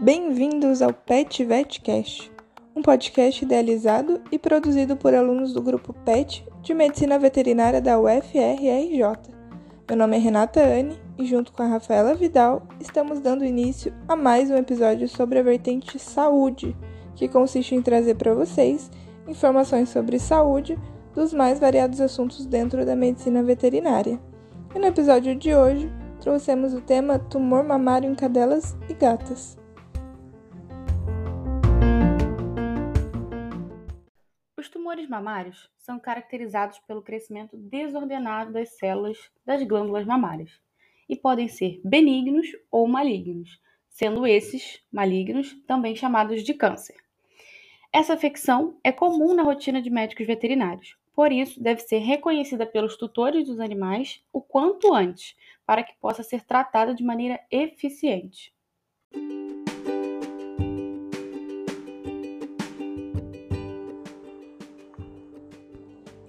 Bem-vindos ao Pet Vetcast, um podcast idealizado e produzido por alunos do grupo PET de Medicina Veterinária da UFRRJ. Meu nome é Renata Anne e, junto com a Rafaela Vidal, estamos dando início a mais um episódio sobre a vertente saúde, que consiste em trazer para vocês informações sobre saúde dos mais variados assuntos dentro da medicina veterinária. E no episódio de hoje, trouxemos o tema tumor mamário em cadelas e gatas. Os tumores mamários são caracterizados pelo crescimento desordenado das células das glândulas mamárias e podem ser benignos ou malignos, sendo esses malignos também chamados de câncer. Essa afecção é comum na rotina de médicos veterinários, por isso deve ser reconhecida pelos tutores dos animais o quanto antes, para que possa ser tratada de maneira eficiente.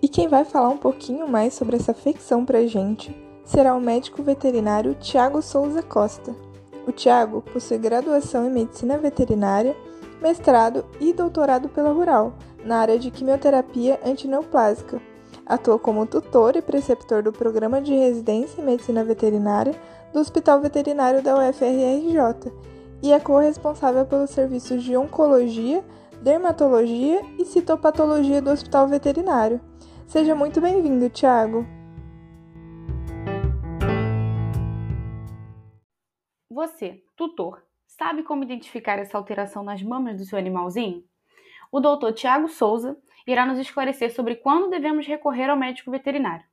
quem vai falar um pouquinho mais sobre essa para a gente será o médico veterinário Tiago Souza Costa. O Tiago possui graduação em Medicina Veterinária, mestrado e doutorado pela Rural, na área de quimioterapia antineoplásica. Atua como tutor e preceptor do programa de residência em Medicina Veterinária do Hospital Veterinário da UFRRJ e é corresponsável pelos serviços de Oncologia, Dermatologia e Citopatologia do Hospital Veterinário. Seja muito bem-vindo, Tiago. Você, tutor, sabe como identificar essa alteração nas mamas do seu animalzinho? O doutor Tiago Souza irá nos esclarecer sobre quando devemos recorrer ao médico veterinário.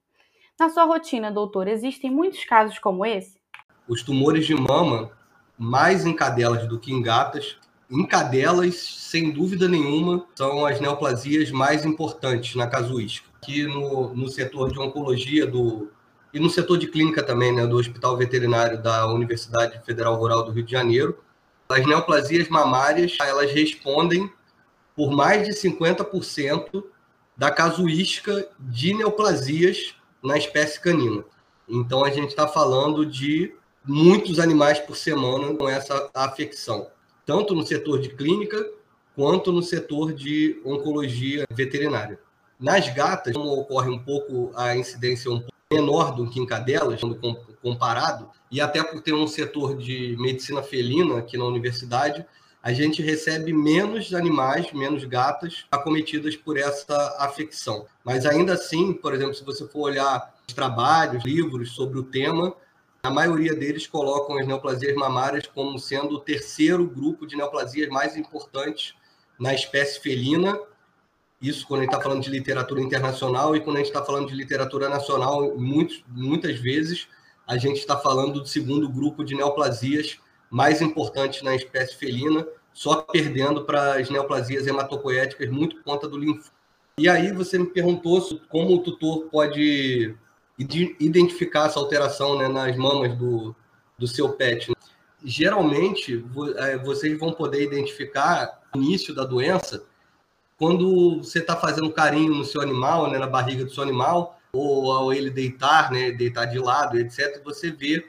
Na sua rotina, doutor, existem muitos casos como esse? Os tumores de mama, mais em cadelas do que em gatas, em cadelas, sem dúvida nenhuma, são as neoplasias mais importantes na casuística aqui no, no setor de oncologia do, e no setor de clínica também, né, do Hospital Veterinário da Universidade Federal Rural do Rio de Janeiro. As neoplasias mamárias, elas respondem por mais de 50% da casuística de neoplasias na espécie canina. Então, a gente está falando de muitos animais por semana com essa afecção, tanto no setor de clínica quanto no setor de oncologia veterinária. Nas gatas, como ocorre um pouco a incidência um pouco menor do que em cadelas, comparado, e até por ter um setor de medicina felina aqui na universidade, a gente recebe menos animais, menos gatas acometidas por essa afecção. Mas ainda assim, por exemplo, se você for olhar os trabalhos, livros sobre o tema, a maioria deles colocam as neoplasias mamárias como sendo o terceiro grupo de neoplasias mais importantes na espécie felina isso quando a gente está falando de literatura internacional e quando a gente está falando de literatura nacional, muitos, muitas vezes a gente está falando do segundo grupo de neoplasias mais importantes na espécie felina, só perdendo para as neoplasias hematopoéticas muito por conta do linfoma. E aí você me perguntou como o tutor pode identificar essa alteração né, nas mamas do, do seu pet. Geralmente, é, vocês vão poder identificar o início da doença quando você está fazendo carinho no seu animal, né, na barriga do seu animal, ou ao ele deitar, né, deitar de lado, etc., você vê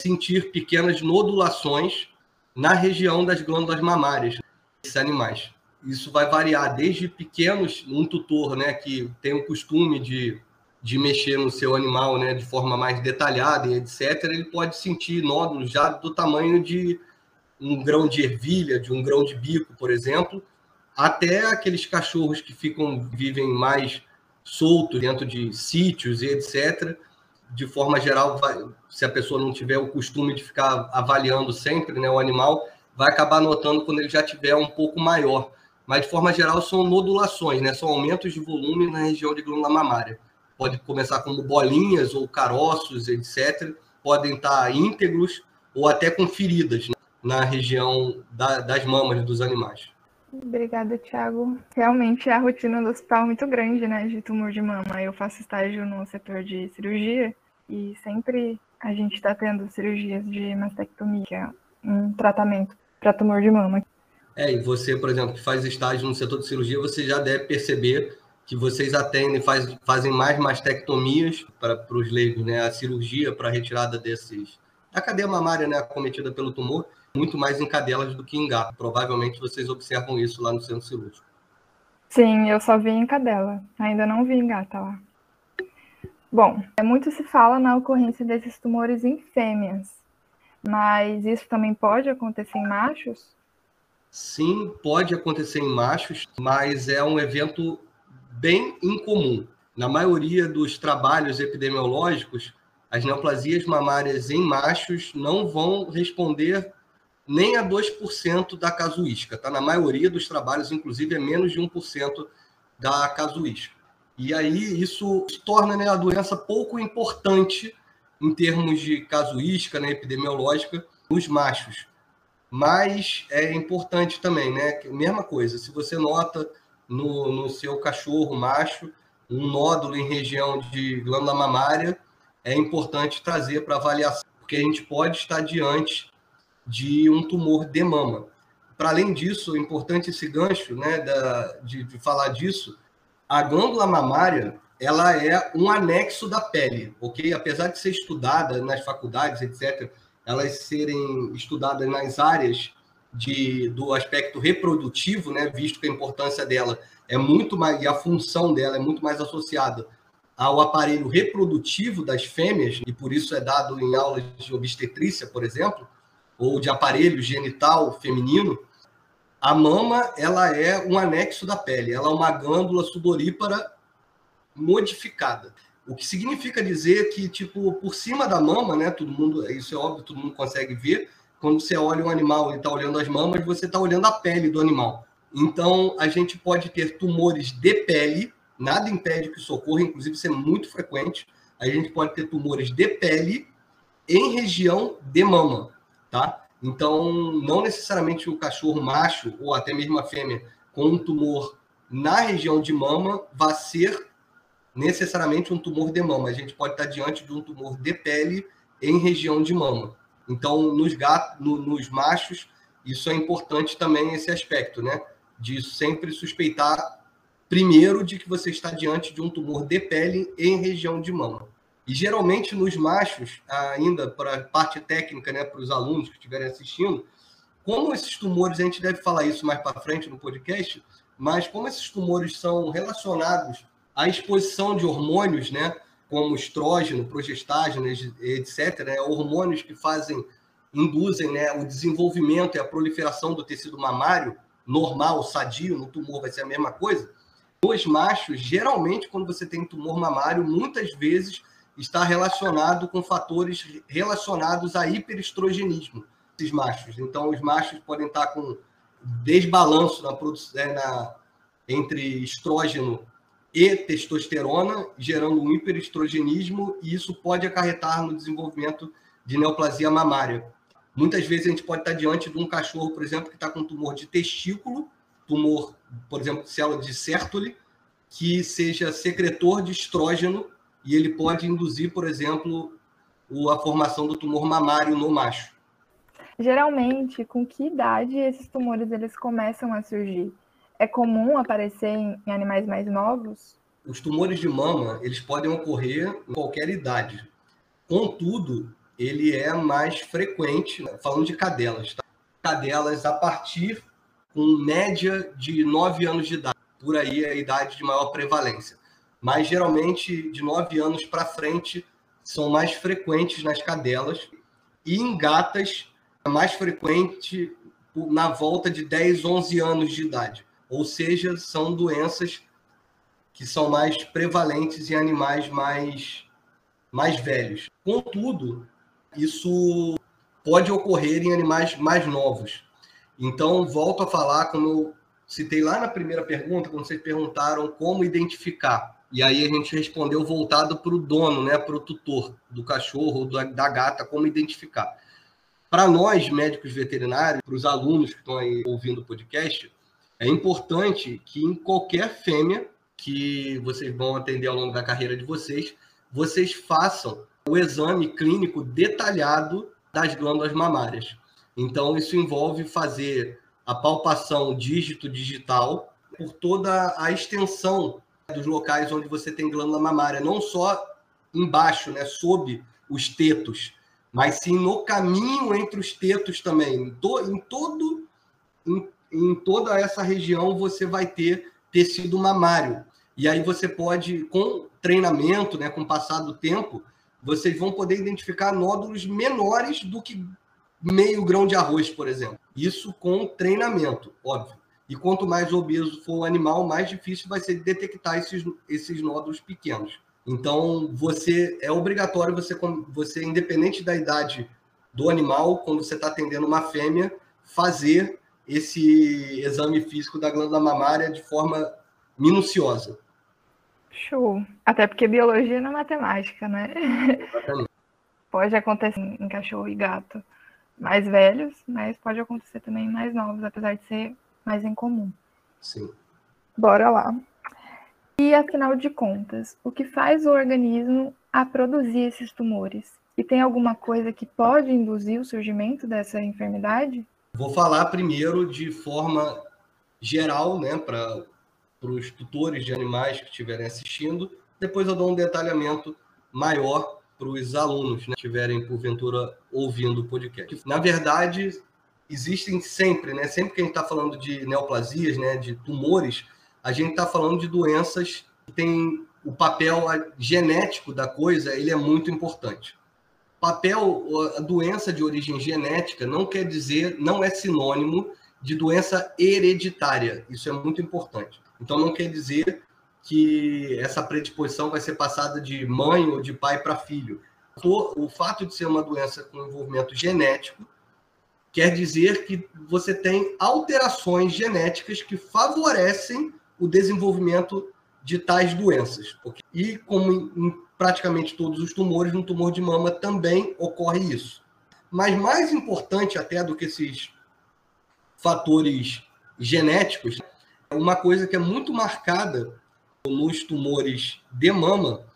sentir pequenas nodulações na região das glândulas mamárias desses animais. Isso vai variar desde pequenos, um tutor né, que tem o costume de, de mexer no seu animal né, de forma mais detalhada e etc., ele pode sentir nódulos já do tamanho de um grão de ervilha, de um grão de bico, por exemplo, até aqueles cachorros que ficam vivem mais soltos dentro de sítios e etc. De forma geral, vai, se a pessoa não tiver o costume de ficar avaliando sempre né, o animal, vai acabar notando quando ele já tiver um pouco maior. Mas, de forma geral, são nodulações, né? são aumentos de volume na região de glândula mamária. Pode começar como bolinhas ou caroços, etc. Podem estar íntegros ou até com feridas né? na região da, das mamas dos animais. Obrigada, Thiago. Realmente a rotina do hospital é muito grande, né, de tumor de mama. Eu faço estágio no setor de cirurgia e sempre a gente está tendo cirurgias de mastectomia, que é um tratamento para tumor de mama. É, e você, por exemplo, que faz estágio no setor de cirurgia, você já deve perceber que vocês atendem, faz, fazem mais mastectomias para os leigos, né? A cirurgia para retirada desses da cadeia mamária, né, cometida pelo tumor, muito mais em cadelas do que em gato. Provavelmente vocês observam isso lá no centro cirúrgico. Sim, eu só vi em cadela, ainda não vi em gata lá. Bom, é muito se fala na ocorrência desses tumores em fêmeas, mas isso também pode acontecer em machos? Sim, pode acontecer em machos, mas é um evento bem incomum. Na maioria dos trabalhos epidemiológicos, as neoplasias mamárias em machos não vão responder nem a 2% da casuística. Tá? Na maioria dos trabalhos, inclusive, é menos de 1% da casuística. E aí isso torna né, a doença pouco importante em termos de casuística né, epidemiológica nos machos. Mas é importante também, né? Mesma coisa, se você nota no, no seu cachorro macho um nódulo em região de glândula mamária, é importante trazer para avaliação, porque a gente pode estar diante de um tumor de mama. Para além disso, é importante esse gancho né, da, de, de falar disso, a glândula mamária ela é um anexo da pele, ok? Apesar de ser estudada nas faculdades, etc., elas serem estudadas nas áreas de, do aspecto reprodutivo, né, visto que a importância dela é muito mais, e a função dela é muito mais associada ao aparelho reprodutivo das fêmeas, e por isso é dado em aulas de obstetrícia, por exemplo, ou de aparelho genital feminino, a mama ela é um anexo da pele, ela é uma glândula sudorípara modificada. O que significa dizer que, tipo, por cima da mama, né? Todo mundo, isso é óbvio, todo mundo consegue ver. Quando você olha um animal e está olhando as mamas, você está olhando a pele do animal. Então, a gente pode ter tumores de pele, nada impede que isso ocorra, inclusive isso é muito frequente. A gente pode ter tumores de pele em região de mama, tá? Então, não necessariamente o cachorro macho ou até mesmo a fêmea com um tumor na região de mama vai ser necessariamente um tumor de mama. A gente pode estar diante de um tumor de pele em região de mama. Então, nos gatos, no, nos machos, isso é importante também esse aspecto, né? De sempre suspeitar primeiro de que você está diante de um tumor de pele em região de mama. E geralmente nos machos, ainda para a parte técnica, né, para os alunos que estiverem assistindo, como esses tumores, a gente deve falar isso mais para frente no podcast, mas como esses tumores são relacionados à exposição de hormônios, né, como estrógeno, progestágeno, etc., né, hormônios que fazem, induzem né, o desenvolvimento e a proliferação do tecido mamário normal, sadio, no tumor vai ser a mesma coisa, os machos, geralmente, quando você tem tumor mamário, muitais vezes está relacionado com fatores relacionados a hiperestrogenismo, esses machos. Então, os machos podem estar com desbalanço na é, na, entre estrógeno e testosterona, gerando um hiperestrogenismo, e isso pode acarretar no desenvolvimento de neoplasia mamária. Muitas vezes a gente pode estar diante de um cachorro, por exemplo, que está com tumor de testículo, tumor, por exemplo, célula de Sertoli, que seja secretor de estrógeno e ele pode induzir, por exemplo, a formação do tumor mamário no macho. Geralmente, com que idade esses tumores eles começam a surgir? É comum aparecer em animais mais novos? Os tumores de mama, eles podem ocorrer em qualquer idade. Contudo, ele é mais frequente, falando de cadelas, tá? cadelas a partir com média de 9 anos de idade. Por aí é a idade de maior prevalência. Mas geralmente de 9 anos para frente são mais frequentes nas cadelas e em gatas é mais frequente na volta de 10, 11 anos de idade. Ou seja, são doenças que são mais prevalentes em animais mais, mais velhos. Contudo, isso pode ocorrer em animais mais novos. Então, volto a falar, como eu citei lá na primeira pergunta, quando vocês perguntaram como identificar. E aí a gente respondeu voltado para o dono, né, para o tutor do cachorro ou da gata, como identificar. Para nós, médicos veterinários, para os alunos que estão aí ouvindo o podcast, é importante que em qualquer fêmea que vocês vão atender ao longo da carreira de vocês, vocês façam o exame clínico detalhado das glândulas mamárias. Então, isso envolve fazer a palpação dígito digital por toda a extensão dos locais onde você tem glândula mamária, não só embaixo, né, sob os tetos, mas sim no caminho entre os tetos também. Em, to, em todo em, em toda essa região você vai ter tecido mamário. E aí você pode, com treinamento, né, com o passar do tempo, vocês vão poder identificar nódulos menores do que meio grão de arroz, por exemplo. Isso com treinamento, óbvio. E quanto mais obeso for o animal, mais difícil vai ser detectar esses, esses nódulos pequenos. Então, você é obrigatório você, você independente da idade do animal, quando você está atendendo uma fêmea, fazer esse exame físico da glândula mamária de forma minuciosa. Show. Até porque biologia não é matemática, né? Exatamente. Pode acontecer em cachorro e gato mais velhos, mas pode acontecer também em mais novos, apesar de ser mais incomum. Sim. Bora lá. E afinal de contas, o que faz o organismo a produzir esses tumores? E tem alguma coisa que pode induzir o surgimento dessa enfermidade? Vou falar primeiro de forma geral, né, para os tutores de animais que estiverem assistindo. Depois eu dou um detalhamento maior para os alunos né, que estiverem, porventura, ouvindo o podcast. Na verdade, existem sempre, né, sempre que a gente está falando de neoplasias, né, de tumores, a gente está falando de doenças que têm o papel genético da coisa, ele é muito importante. Papel, a doença de origem genética não quer dizer, não é sinônimo de doença hereditária. Isso é muito importante. Então, não quer dizer que essa predisposição vai ser passada de mãe ou de pai para filho. O fato de ser uma doença com envolvimento genético quer dizer que você tem alterações genéticas que favorecem o desenvolvimento de tais doenças. E como em praticamente todos os tumores, no tumor de mama também ocorre isso. Mas mais importante até do que esses fatores genéticos, uma coisa que é muito marcada nos tumores de mama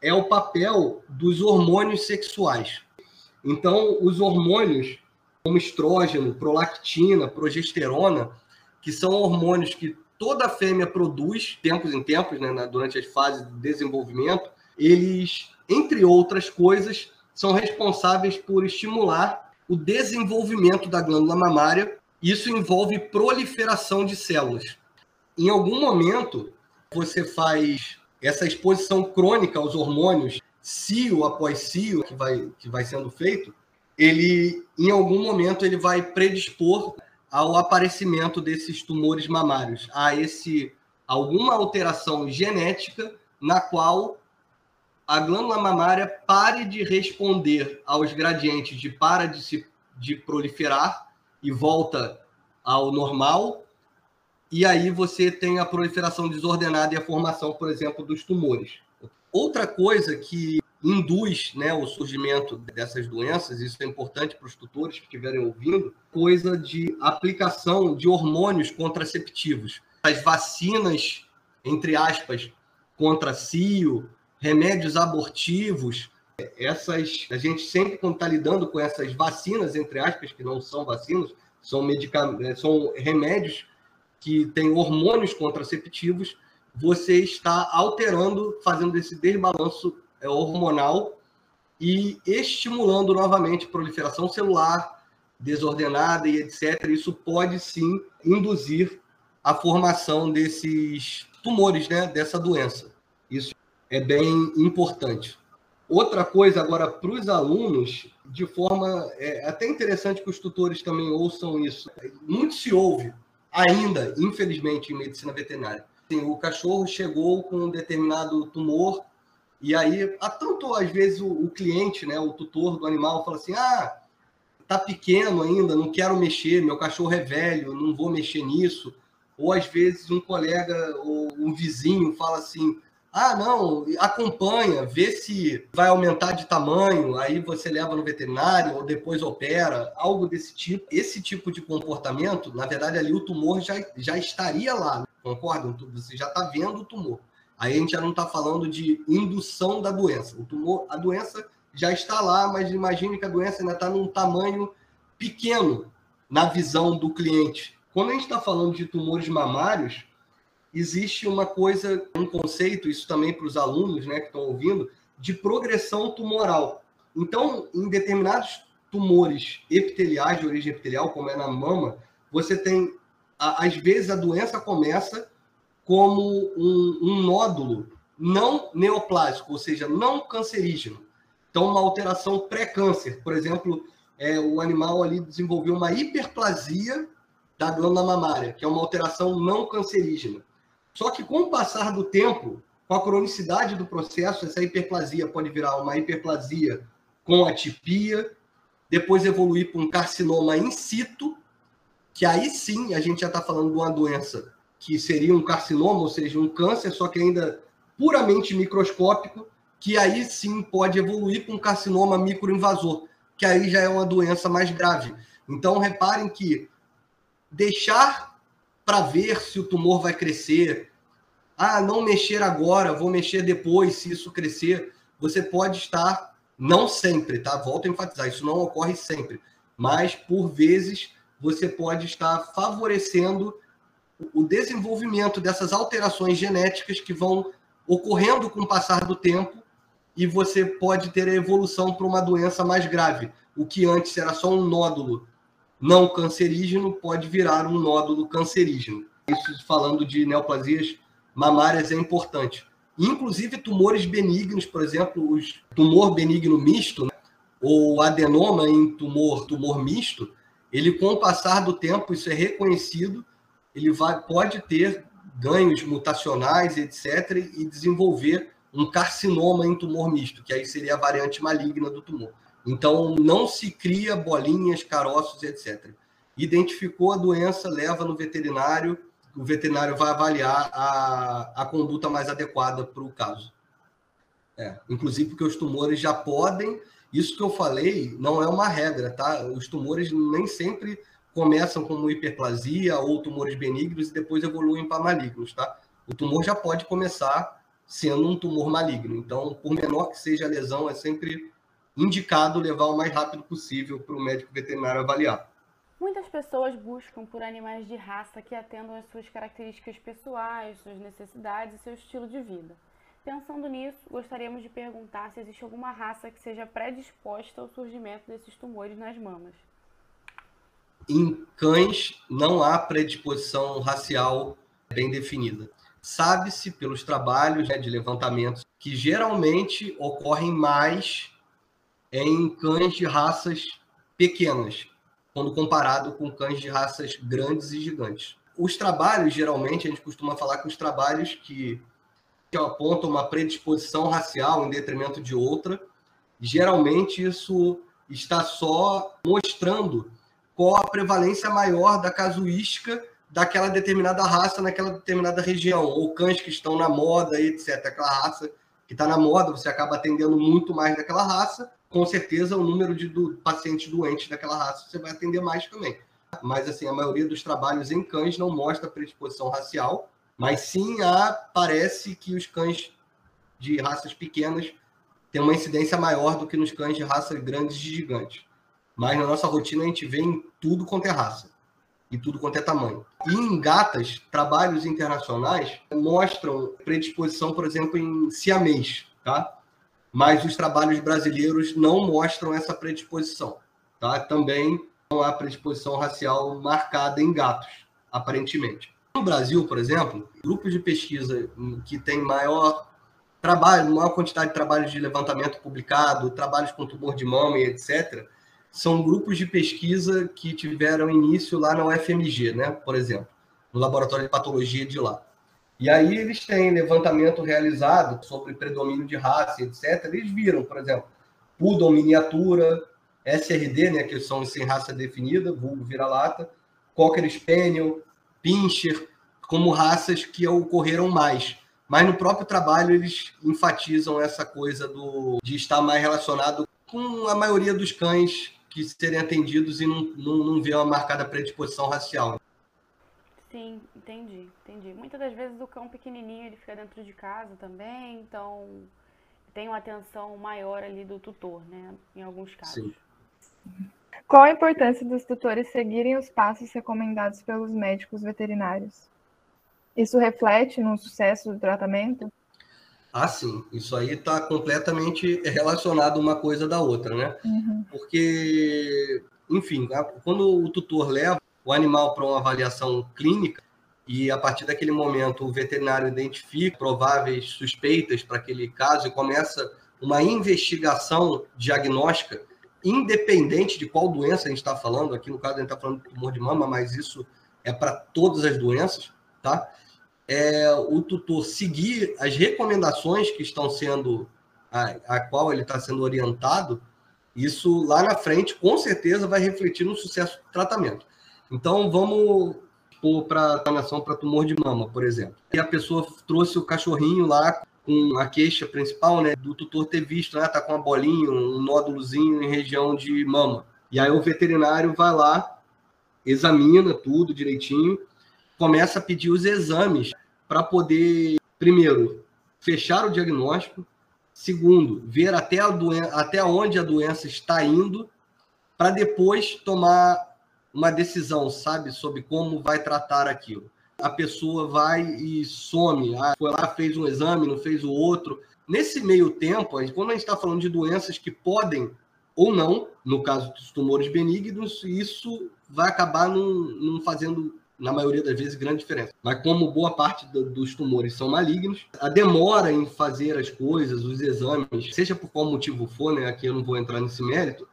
é o papel dos hormônios sexuais. Então, os hormônios como estrógeno, prolactina, progesterona, que são hormônios que toda fêmea produz, tempos em tempos, né, durante as fases de desenvolvimento, eles, entre outras coisas, são responsáveis por estimular o desenvolvimento da glândula mamária. Isso envolve proliferação de células em algum momento você faz essa exposição crônica aos hormônios, cio após cio, que vai, que vai sendo feito, ele, em algum momento, ele vai predispor ao aparecimento desses tumores mamários, a esse alguma alteração genética na qual a glândula mamária pare de responder aos gradientes de para de se de proliferar e volta ao normal e aí você tem a proliferação desordenada e a formação, por exemplo, dos tumores. Outra coisa que induz né, o surgimento dessas doenças, isso é importante para os tutores que estiverem ouvindo, coisa de aplicação de hormônios contraceptivos. As vacinas, entre aspas, contra cio, remédios abortivos, essas a gente sempre está lidando com essas vacinas, entre aspas, que não são vacinas, são, medicamentos, são remédios que tem hormônios contraceptivos, você está alterando, fazendo esse desbalanço hormonal e estimulando novamente proliferação celular desordenada e etc. Isso pode sim induzir a formação desses tumores, né, dessa doença. Isso é bem importante. Outra coisa agora para os alunos, de forma é até interessante que os tutores também ouçam isso. Muito se ouve ainda, infelizmente, em medicina veterinária. Assim, o cachorro chegou com um determinado tumor, e aí, há tanto às vezes o, o, cliente, né, o tutor do animal, fala assim: ah, tá pequeno ainda, não quero mexer, meu cachorro é velho, não vou mexer nisso. Ou às vezes um colega ou um vizinho fala assim: ah, não, acompanha, vê se vai aumentar de tamanho, aí você leva no veterinário ou depois opera, algo desse tipo. Esse tipo de comportamento, na verdade, ali o tumor já, já estaria lá, concorda? Você já está vendo o tumor. Aí a gente já não está falando de indução da doença. O tumor, a doença já está lá, mas imagine que a doença ainda está num tamanho pequeno na visão do cliente. Quando a gente está falando de tumores mamários, existe uma coisa, um conceito, isso também para os alunos né, que estão ouvindo, de progressão tumoral. Então, em determinados tumores epiteliais de origem epitelial, como é na mama, você tem, às vezes, a doença começa como um, um nódulo não neoplásico, ou seja, não cancerígeno. Então, uma alteração pré-câncer. Por exemplo, é, o animal ali desenvolveu uma hiperplasia da glândula mamária, que é uma alteração não cancerígena. Só que com o passar do tempo, com a cronicidade do processo, essa hiperplasia pode virar uma hiperplasia com atipia, depois evoluir para um carcinoma in situ, que aí sim a gente já está falando de uma doença que seria um carcinoma, ou seja, um câncer, só que ainda puramente microscópico, que aí sim pode evoluir para um carcinoma microinvasor, que aí já é uma doença mais grave. Então, reparem que deixar para ver se o tumor vai crescer, ah, não mexer agora, vou mexer depois, se isso crescer, você pode estar, não sempre, tá? Volto a enfatizar, isso não ocorre sempre, mas por vezes você pode estar favorecendo o desenvolvimento dessas alterações genéticas que vão ocorrendo com o passar do tempo e você pode ter a evolução para uma doença mais grave. O que antes era só um nódulo não cancerígeno pode virar um nódulo cancerígeno. Isso falando de neoplasias mamárias é importante. Inclusive tumores benignos, por exemplo, o tumor benigno misto, né, ou adenoma em tumor, tumor misto, ele com o passar do tempo, isso é reconhecido, ele vai, pode ter ganhos mutacionais, etc., e desenvolver um carcinoma em tumor misto, que aí seria a variante maligna do tumor. Então, não se cria bolinhas, caroços, etc. Identificou a doença, leva no veterinário, o veterinário vai avaliar a, a conduta mais adequada para o caso. É, inclusive porque os tumores já podem, isso que eu falei não é uma regra, tá? Os tumores nem sempre começam como hiperplasia ou tumores benignos e depois evoluem para malignos, tá? O tumor já pode começar sendo um tumor maligno. Então, por menor que seja a lesão, é sempre indicado levar o mais rápido possível para o médico veterinário avaliar. Muitas pessoas buscam por animais de raça que atendam às suas características pessoais, suas necessidades e seu estilo de vida. Pensando nisso, gostaríamos de perguntar se existe alguma raça que seja predisposta ao surgimento desses tumores nas mamas. Em cães, não há predisposição racial bem definida. Sabe-se pelos trabalhos né, de levantamento que geralmente ocorrem mais em cães de raças pequenas, quando comparado com cães de raças grandes e gigantes. Os trabalhos, geralmente, a gente costuma falar que os trabalhos que, que apontam uma predisposição racial em detrimento de outra, geralmente isso está só mostrando qual a prevalência maior da casuística daquela determinada raça naquela determinada região, ou cães que estão na moda, etc. Aquela raça que está na moda, você acaba atendendo muito mais daquela raça, com certeza o número de do, pacientes doentes daquela raça você vai atender mais também. Mas assim, a maioria dos trabalhos em cães não mostra predisposição racial, mas sim há, parece que os cães de raças pequenas têm uma incidência maior do que nos cães de raças grandes e gigantes. Mas na nossa rotina a gente vê em tudo quanto é raça e tudo quanto é tamanho. E em gatas, trabalhos internacionais mostram predisposição, por exemplo, em siamês, tá? Mas os trabalhos brasileiros não mostram essa predisposição, tá? Também não há predisposição racial marcada em gatos, aparentemente. No Brasil, por exemplo, grupos de pesquisa que têm maior trabalho, maior quantidade de trabalhos de levantamento publicado, trabalhos com tumor de mama e etc., são grupos de pesquisa que tiveram início lá na UFMG, né, por exemplo, no laboratório de patologia de lá. E aí eles têm levantamento realizado sobre predomínio de raça, etc. Eles viram, por exemplo, Poodle miniatura, SRD, né, que são sem raça definida, vulgo vira-lata, Cocker Spaniel, Pinscher, como raças que ocorreram mais. Mas no próprio trabalho eles enfatizam essa coisa do, de estar mais relacionado com a maioria dos cães que serem atendidos e não, não, não ver uma marcada predisposição racial. Sim, entendi, entendi. Muitas das vezes o cão pequenininho ele fica dentro de casa também, então tem uma atenção maior ali do tutor, né? Em alguns casos. Sim. Qual a importância dos tutores seguirem os passos recomendados pelos médicos veterinários? Isso reflete no sucesso do tratamento? Ah, sim. Isso aí está completamente relacionado uma coisa da outra, né? Uhum. Porque, enfim, quando o tutor leva o animal para uma avaliação clínica e a partir daquele momento o veterinário identifica prováveis suspeitas para aquele caso e começa uma investigação diagnóstica, independente de qual doença a gente está falando, aqui no caso a gente está falando de tumor de mama, mas isso é para todas as doenças, tá? É, o tutor seguir as recomendações que estão sendo, a, a qual ele está sendo orientado, isso lá na frente, com certeza, vai refletir no sucesso do tratamento. Então, vamos pôr para nação para tumor de mama, por exemplo. E a pessoa trouxe o cachorrinho lá com a queixa principal, né, do tutor ter visto, né, tá com uma bolinha, um nódulozinho em região de mama. E aí o veterinário vai lá, examina tudo direitinho começa a pedir os exames para poder, primeiro, fechar o diagnóstico, segundo, ver até, a doen até onde a doença está indo, para depois tomar uma decisão, sabe, sobre como vai tratar aquilo. A pessoa vai e some, ah, foi lá, fez um exame, não fez o outro. Nesse meio tempo, quando a gente está falando de doenças que podem ou não, no caso dos tumores benignos, isso vai acabar não fazendo na maioria das vezes, grande diferença. Mas como boa parte do, dos tumores são malignos, a demora em fazer as coisas, os exames, seja por qual motivo for, né, aqui eu não vou entrar nesse mérito,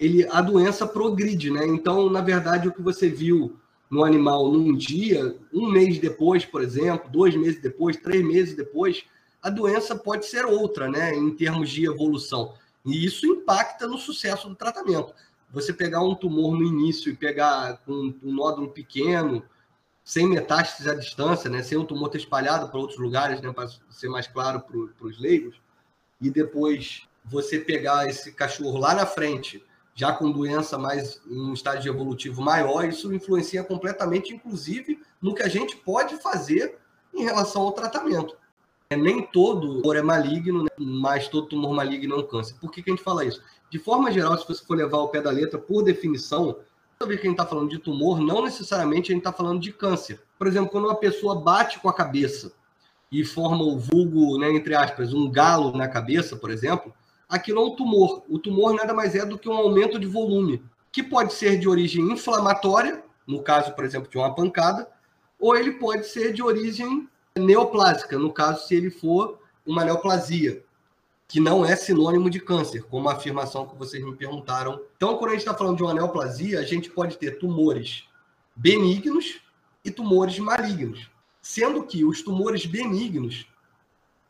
ele, a doença progride, né? Então, na verdade, o que você viu no animal num dia, um mês depois, por exemplo, dois meses depois, três meses depois, a doença pode ser outra, né, em termos de evolução. E isso impacta no sucesso do tratamento você pegar um tumor no início e pegar um, um nódulo pequeno, sem metástases à distância, né, sem o tumor ter espalhado para outros lugares, né, para ser mais claro para os leigos, e depois você pegar esse cachorro lá na frente, já com doença mais em um estágio evolutivo maior, isso influencia completamente, inclusive, no que a gente pode fazer em relação ao tratamento. É, nem todo tumor é maligno, né, mas todo tumor maligno é um câncer. Por que, que a gente fala isso? de forma geral, se você for levar ao pé da letra, por definição, toda vez que a gente está falando de tumor, não necessariamente a gente está falando de câncer. Por exemplo, quando uma pessoa bate com a cabeça e forma o vulgo, né, entre aspas, um galo na cabeça, por exemplo, aquilo é um tumor. O tumor nada mais é do que um aumento de volume, que pode ser de origem inflamatória, no caso, por exemplo, de uma pancada, ou ele pode ser de origem neoplásica, no caso, se ele for uma neoplasia que não é sinônimo de câncer, como a afirmação que vocês me perguntaram. Então, quando a gente está falando de uma neoplasia, a gente pode ter tumores benignos e tumores malignos, sendo que os tumores benignos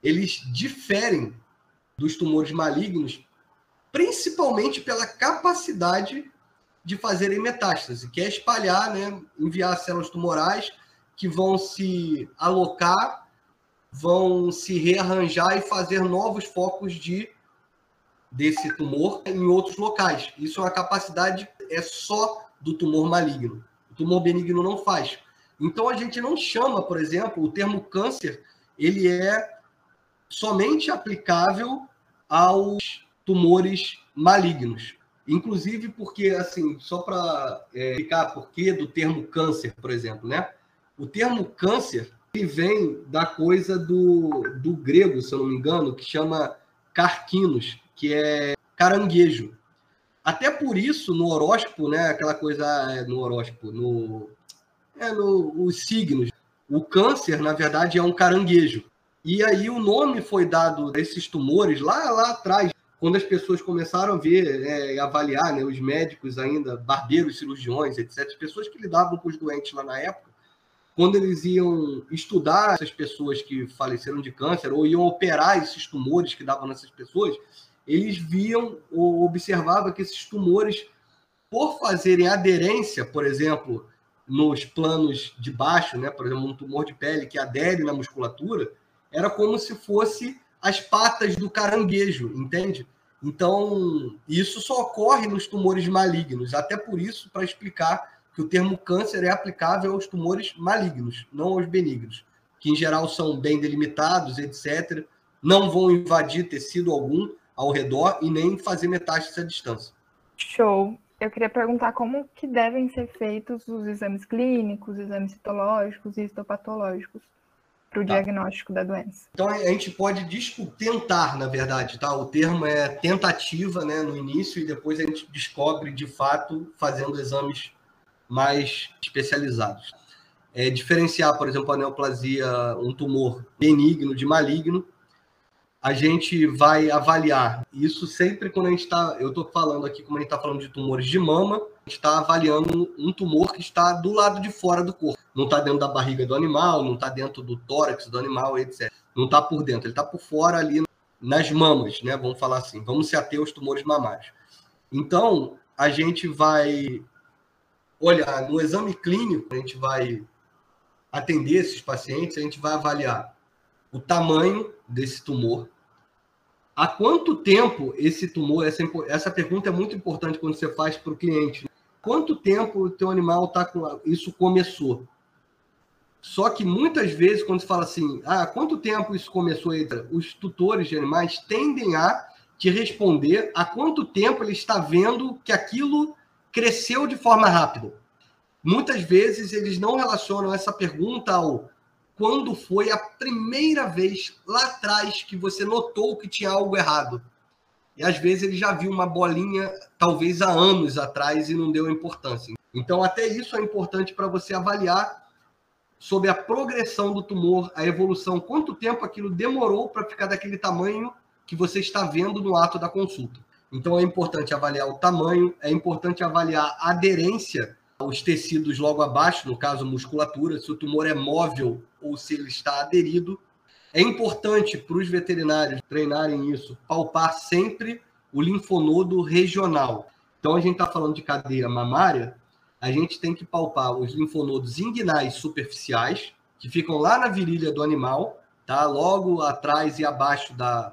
eles diferem dos tumores malignos, principalmente pela capacidade de fazerem metástase, que é espalhar, né, enviar células tumorais que vão se alocar vão se rearranjar e fazer novos focos de desse tumor em outros locais. Isso é uma capacidade é só do tumor maligno. O tumor benigno não faz. Então a gente não chama, por exemplo, o termo câncer, ele é somente aplicável aos tumores malignos. Inclusive porque, assim, só para é, explicar por que do termo câncer, por exemplo, né? O termo câncer vem da coisa do, do grego, se eu não me engano, que chama carquinos, que é caranguejo. Até por isso, no horóscopo, né, aquela coisa é, no horóscopo, no, é, no, os signos, o câncer, na verdade, é um caranguejo. E aí o nome foi dado a esses tumores lá, lá atrás, quando as pessoas começaram a ver é, avaliar, né, os médicos ainda, barbeiros, cirurgiões, etc., as pessoas que lidavam com os doentes lá na época, quando eles iam estudar essas pessoas que faleceram de câncer ou iam operar esses tumores que davam nessas pessoas, eles viam ou observavam que esses tumores, por fazerem aderência, por exemplo, nos planos de baixo, né, por exemplo, um tumor de pele que adere na musculatura, era como se fosse as patas do caranguejo, entende? Então, isso só ocorre nos tumores malignos, até por isso, para explicar que o termo câncer é aplicável aos tumores malignos, não aos benignos, que em geral são bem delimitados, etc., não vão invadir tecido algum ao redor e nem fazer metástase à distância. Show. Eu queria perguntar como que devem ser feitos os exames clínicos, exames citológicos e histopatológicos para o tá. diagnóstico da doença. Então a gente pode tentar, na verdade, tá? O termo é tentativa, né, no início e depois a gente descobre de fato fazendo exames mais especializados. É diferenciar, por exemplo, a neoplasia, um tumor benigno de maligno, a gente vai avaliar isso sempre quando a gente está. Eu estou falando aqui, como a gente está falando de tumores de mama, a gente está avaliando um tumor que está do lado de fora do corpo. Não está dentro da barriga do animal, não está dentro do tórax do animal, etc. Não está por dentro, ele está por fora ali nas mamas, né? Vamos falar assim. Vamos se ater aos tumores mamários. Então, a gente vai olhar no exame clínico, a gente vai atender esses pacientes, a gente vai avaliar o tamanho desse tumor, há quanto tempo esse tumor, essa, essa pergunta é muito importante quando você faz para o cliente. Quanto tempo o teu animal está com isso começou? Só que muitas vezes, quando você fala assim, ah, quanto tempo isso começou, os tutores de animais tendem a te responder há quanto tempo ele está vendo que aquilo cresceu de forma rápida. Muitas vezes eles não relacionam essa pergunta ao quando foi a primeira vez lá atrás que você notou que tinha algo errado. E às vezes ele já viu uma bolinha, talvez há anos atrás, e não deu importância. Então, até isso é importante para você avaliar sobre a progressão do tumor, a evolução, quanto tempo aquilo demorou para ficar daquele tamanho que você está vendo no ato da consulta. Então, é importante avaliar o tamanho, é importante avaliar a aderência os tecidos logo abaixo, no caso musculatura, se o tumor é móvel ou se ele está aderido. É importante para os veterinários treinarem isso, palpar sempre o linfonodo regional. Então, a gente está falando de cadeia mamária, a gente tem que palpar os linfonodos inguinais superficiais, que ficam lá na virilha do animal, tá? logo atrás e abaixo da,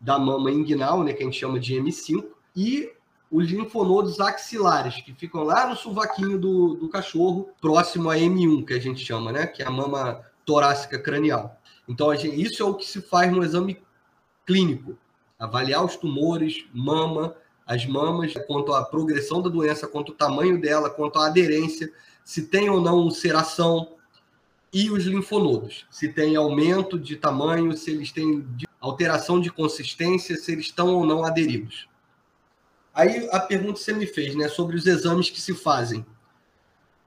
da mama inguinal, né, que a gente chama de M5, e os linfonodos axilares, que ficam lá no sovaquinho do, do cachorro, próximo a M1, que a gente chama, né? Que é a mama torácica cranial. Então, gente, isso é o que se faz no exame clínico. Avaliar os tumores, mama, as mamas, quanto à progressão da doença, quanto ao tamanho dela, quanto à aderência, se tem ou não ulceração, e os linfonodos, se tem aumento de tamanho, se eles têm alteração de consistência, se eles estão ou não aderidos. Aí a pergunta que você me fez, né, sobre os exames que se fazem.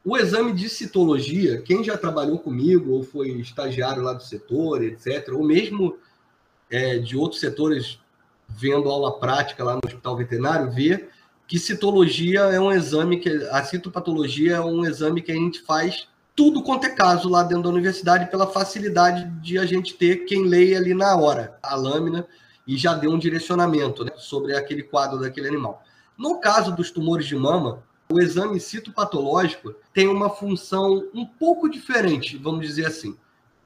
O exame de citologia, quem já trabalhou comigo ou foi estagiário lá do setor, etc., ou mesmo é, de outros setores vendo aula prática lá no hospital veterinário, vê que citologia é um exame que a citopatologia é um exame que a gente faz tudo quanto é caso lá dentro da universidade pela facilidade de a gente ter quem leia ali na hora a lâmina e já deu um direcionamento né, sobre aquele quadro daquele animal. No caso dos tumores de mama, o exame citopatológico tem uma função um pouco diferente, vamos dizer assim.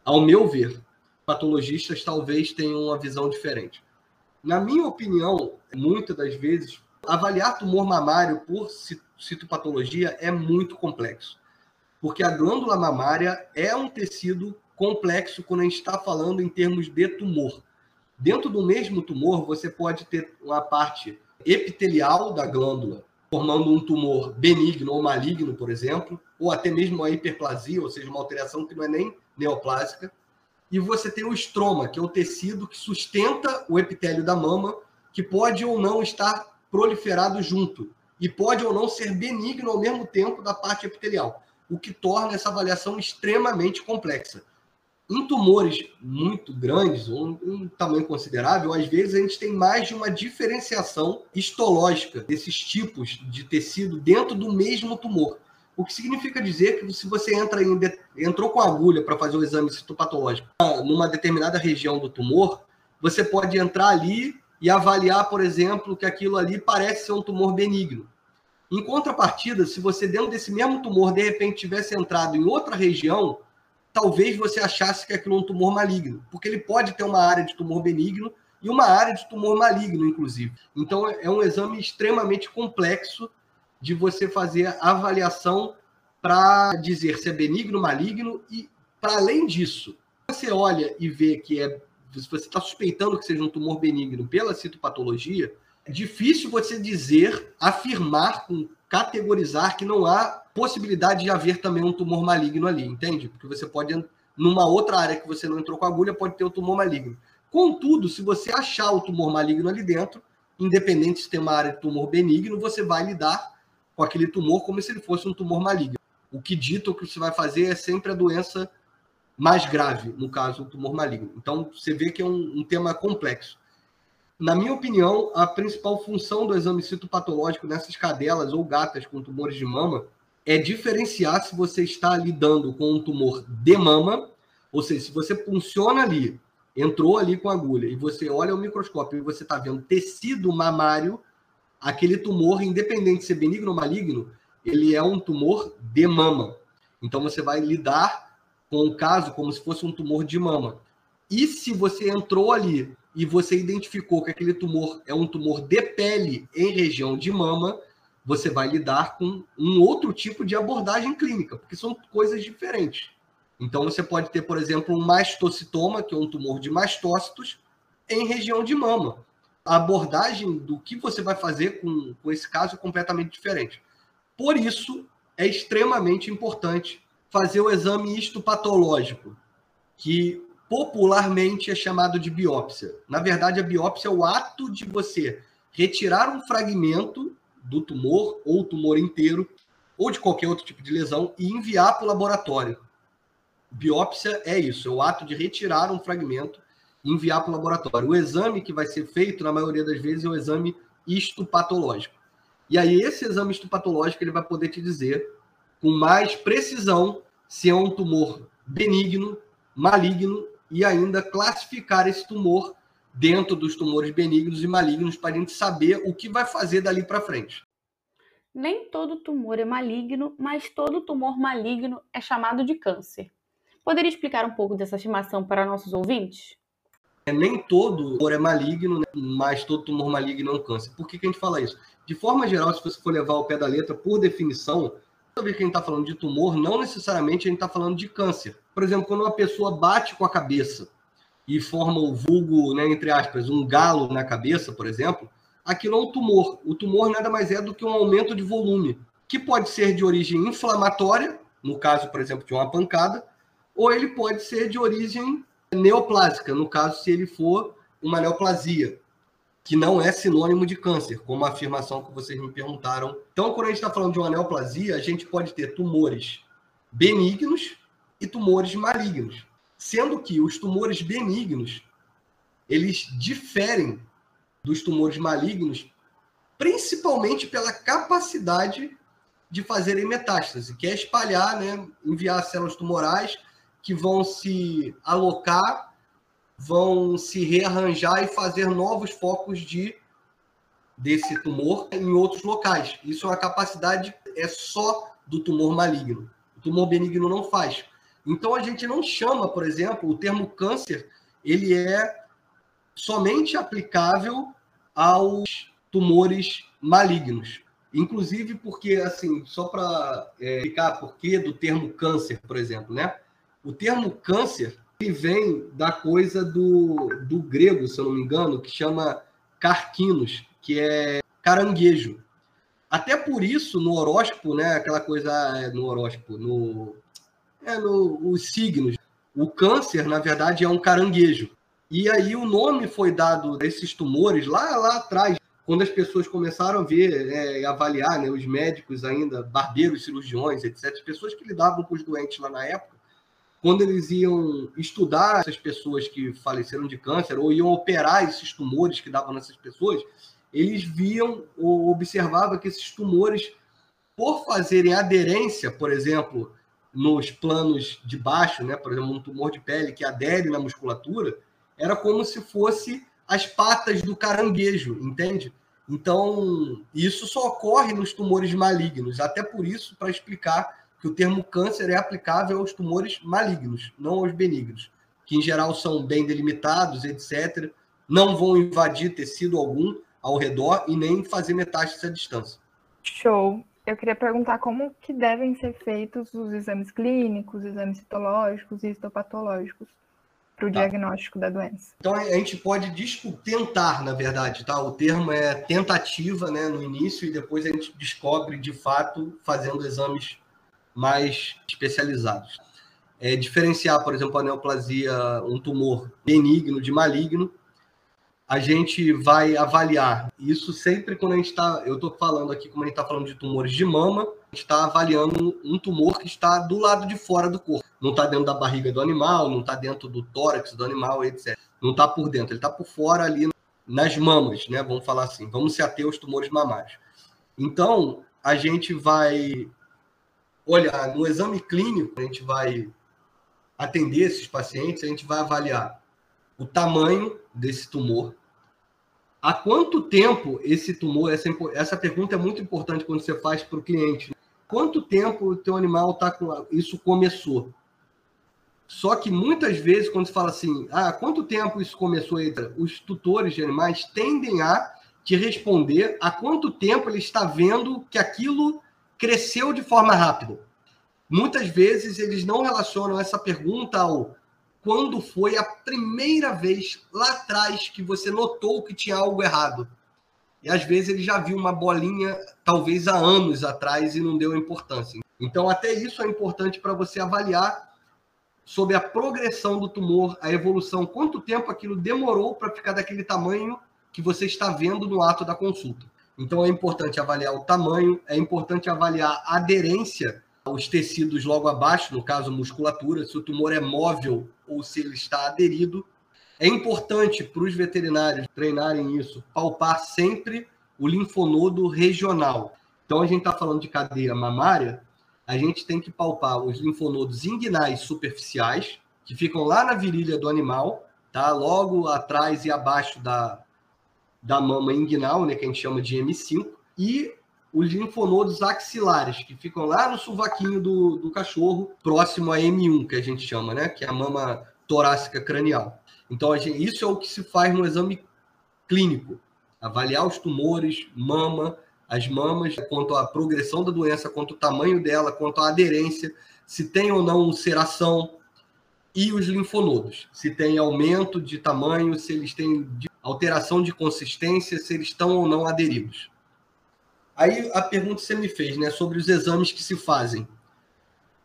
Ao meu ver, patologistas talvez tenham uma visão diferente. Na minha opinião, muitas das vezes, avaliar tumor mamário por citopatologia é muito complexo. Porque a glândula mamária é um tecido complexo quando a gente está falando em termos de tumor. Dentro do mesmo tumor, você pode ter uma parte epitelial da glândula, formando um tumor benigno ou maligno, por exemplo, ou até mesmo a hiperplasia, ou seja, uma alteração que não é nem neoplásica. E você tem o estroma, que é o tecido que sustenta o epitélio da mama, que pode ou não estar proliferado junto, e pode ou não ser benigno ao mesmo tempo da parte epitelial, o que torna essa avaliação extremamente complexa. Em tumores muito grandes, ou um tamanho considerável, às vezes a gente tem mais de uma diferenciação histológica desses tipos de tecido dentro do mesmo tumor. O que significa dizer que se você entra em, entrou com agulha para fazer o exame citopatológico numa determinada região do tumor, você pode entrar ali e avaliar, por exemplo, que aquilo ali parece ser um tumor benigno. Em contrapartida, se você dentro desse mesmo tumor de repente tivesse entrado em outra região, talvez você achasse que aquilo é um tumor maligno, porque ele pode ter uma área de tumor benigno e uma área de tumor maligno, inclusive. Então, é um exame extremamente complexo de você fazer avaliação para dizer se é benigno, maligno e, para além disso, você olha e vê que é, se você está suspeitando que seja um tumor benigno pela citopatologia, difícil você dizer, afirmar, categorizar que não há possibilidade de haver também um tumor maligno ali, entende? Porque você pode, numa outra área que você não entrou com agulha, pode ter o um tumor maligno. Contudo, se você achar o tumor maligno ali dentro, independente se tem uma área de tumor benigno, você vai lidar com aquele tumor como se ele fosse um tumor maligno. O que dita o que você vai fazer é sempre a doença mais grave, no caso, o tumor maligno. Então, você vê que é um, um tema complexo. Na minha opinião, a principal função do exame citopatológico nessas cadelas ou gatas com tumores de mama é diferenciar se você está lidando com um tumor de mama, ou seja, se você funciona ali, entrou ali com agulha e você olha o microscópio e você está vendo tecido mamário, aquele tumor, independente de ser benigno ou maligno, ele é um tumor de mama. Então você vai lidar com o caso como se fosse um tumor de mama. E se você entrou ali e você identificou que aquele tumor é um tumor de pele em região de mama, você vai lidar com um outro tipo de abordagem clínica, porque são coisas diferentes. Então você pode ter, por exemplo, um mastocitoma, que é um tumor de mastócitos, em região de mama. A abordagem do que você vai fazer com, com esse caso é completamente diferente. Por isso, é extremamente importante fazer o exame histopatológico, que popularmente é chamado de biópsia. Na verdade, a biópsia é o ato de você retirar um fragmento do tumor ou tumor inteiro ou de qualquer outro tipo de lesão e enviar para o laboratório. Biópsia é isso, é o ato de retirar um fragmento e enviar para o laboratório. O exame que vai ser feito, na maioria das vezes, é o exame histopatológico. E aí, esse exame histopatológico ele vai poder te dizer com mais precisão se é um tumor benigno, maligno e ainda classificar esse tumor dentro dos tumores benignos e malignos para a gente saber o que vai fazer dali para frente. Nem todo tumor é maligno, mas todo tumor maligno é chamado de câncer. Poderia explicar um pouco dessa estimação para nossos ouvintes? É, nem todo tumor é maligno, né? mas todo tumor maligno é um câncer. Por que, que a gente fala isso? De forma geral, se você for levar ao pé da letra, por definição, toda vez que a gente está falando de tumor, não necessariamente a gente está falando de câncer. Por exemplo, quando uma pessoa bate com a cabeça e forma o vulgo, né, entre aspas, um galo na cabeça, por exemplo, aquilo é um tumor. O tumor nada mais é do que um aumento de volume, que pode ser de origem inflamatória, no caso, por exemplo, de uma pancada, ou ele pode ser de origem neoplásica, no caso, se ele for uma neoplasia, que não é sinônimo de câncer, como a afirmação que vocês me perguntaram. Então, quando a gente está falando de uma neoplasia, a gente pode ter tumores benignos e tumores malignos, sendo que os tumores benignos eles diferem dos tumores malignos, principalmente pela capacidade de fazerem metástase, que é espalhar, né, enviar células tumorais que vão se alocar vão se rearranjar e fazer novos focos de desse tumor em outros locais. Isso é uma capacidade é só do tumor maligno. O tumor benigno não faz. Então a gente não chama, por exemplo, o termo câncer, ele é somente aplicável aos tumores malignos. Inclusive porque, assim, só para é, explicar porquê do termo câncer, por exemplo, né? O termo câncer que vem da coisa do, do grego, se eu não me engano, que chama carquinos, que é caranguejo. Até por isso, no horóscopo, né, aquela coisa é, no horóscopo, no, é, no, os signos, o câncer, na verdade, é um caranguejo. E aí o nome foi dado a esses tumores lá, lá atrás, quando as pessoas começaram a ver é, avaliar, né, os médicos ainda, barbeiros, cirurgiões, etc., as pessoas que lidavam com os doentes lá na época, quando eles iam estudar essas pessoas que faleceram de câncer ou iam operar esses tumores que davam nessas pessoas, eles viam ou observavam que esses tumores, por fazerem aderência, por exemplo, nos planos de baixo, né, por exemplo, um tumor de pele que adere na musculatura, era como se fosse as patas do caranguejo, entende? Então, isso só ocorre nos tumores malignos, até por isso, para explicar que o termo câncer é aplicável aos tumores malignos, não aos benignos, que em geral são bem delimitados, etc., não vão invadir tecido algum ao redor e nem fazer metástase à distância. Show. Eu queria perguntar como que devem ser feitos os exames clínicos, exames citológicos e histopatológicos. para o tá. diagnóstico da doença. Então a gente pode tentar, na verdade, tá? O termo é tentativa, né, no início e depois a gente descobre de fato fazendo exames mais especializados. É diferenciar, por exemplo, a neoplasia, um tumor benigno de maligno, a gente vai avaliar isso sempre quando a gente está. Eu estou falando aqui, como a gente está falando de tumores de mama, a gente está avaliando um tumor que está do lado de fora do corpo. Não está dentro da barriga do animal, não está dentro do tórax do animal, etc. Não está por dentro, ele está por fora ali nas mamas, né? Vamos falar assim. Vamos se ater aos tumores mamários. Então, a gente vai olhar no exame clínico, a gente vai atender esses pacientes, a gente vai avaliar o tamanho desse tumor. Há quanto tempo esse tumor, essa, essa pergunta é muito importante quando você faz para o cliente. Quanto tempo o teu animal está com isso começou? Só que muitas vezes, quando se fala assim, ah, quanto tempo isso começou, os tutores de animais tendem a te responder há quanto tempo ele está vendo que aquilo cresceu de forma rápida. Muitas vezes eles não relacionam essa pergunta ao quando foi a primeira vez lá atrás que você notou que tinha algo errado. E às vezes ele já viu uma bolinha, talvez há anos atrás, e não deu importância. Então, até isso é importante para você avaliar sobre a progressão do tumor, a evolução, quanto tempo aquilo demorou para ficar daquele tamanho que você está vendo no ato da consulta. Então, é importante avaliar o tamanho, é importante avaliar a aderência os tecidos logo abaixo, no caso musculatura, se o tumor é móvel ou se ele está aderido. É importante para os veterinários treinarem isso, palpar sempre o linfonodo regional. Então, a gente está falando de cadeia mamária, a gente tem que palpar os linfonodos inguinais superficiais, que ficam lá na virilha do animal, tá? logo atrás e abaixo da, da mama inguinal, né, que a gente chama de M5, e os linfonodos axilares, que ficam lá no sovaquinho do, do cachorro, próximo a M1, que a gente chama, né? Que é a mama torácica cranial. Então, gente, isso é o que se faz no exame clínico. Avaliar os tumores, mama, as mamas, quanto à progressão da doença, quanto ao tamanho dela, quanto à aderência, se tem ou não ulceração, e os linfonodos, se tem aumento de tamanho, se eles têm alteração de consistência, se eles estão ou não aderidos. Aí a pergunta que você me fez, né, sobre os exames que se fazem.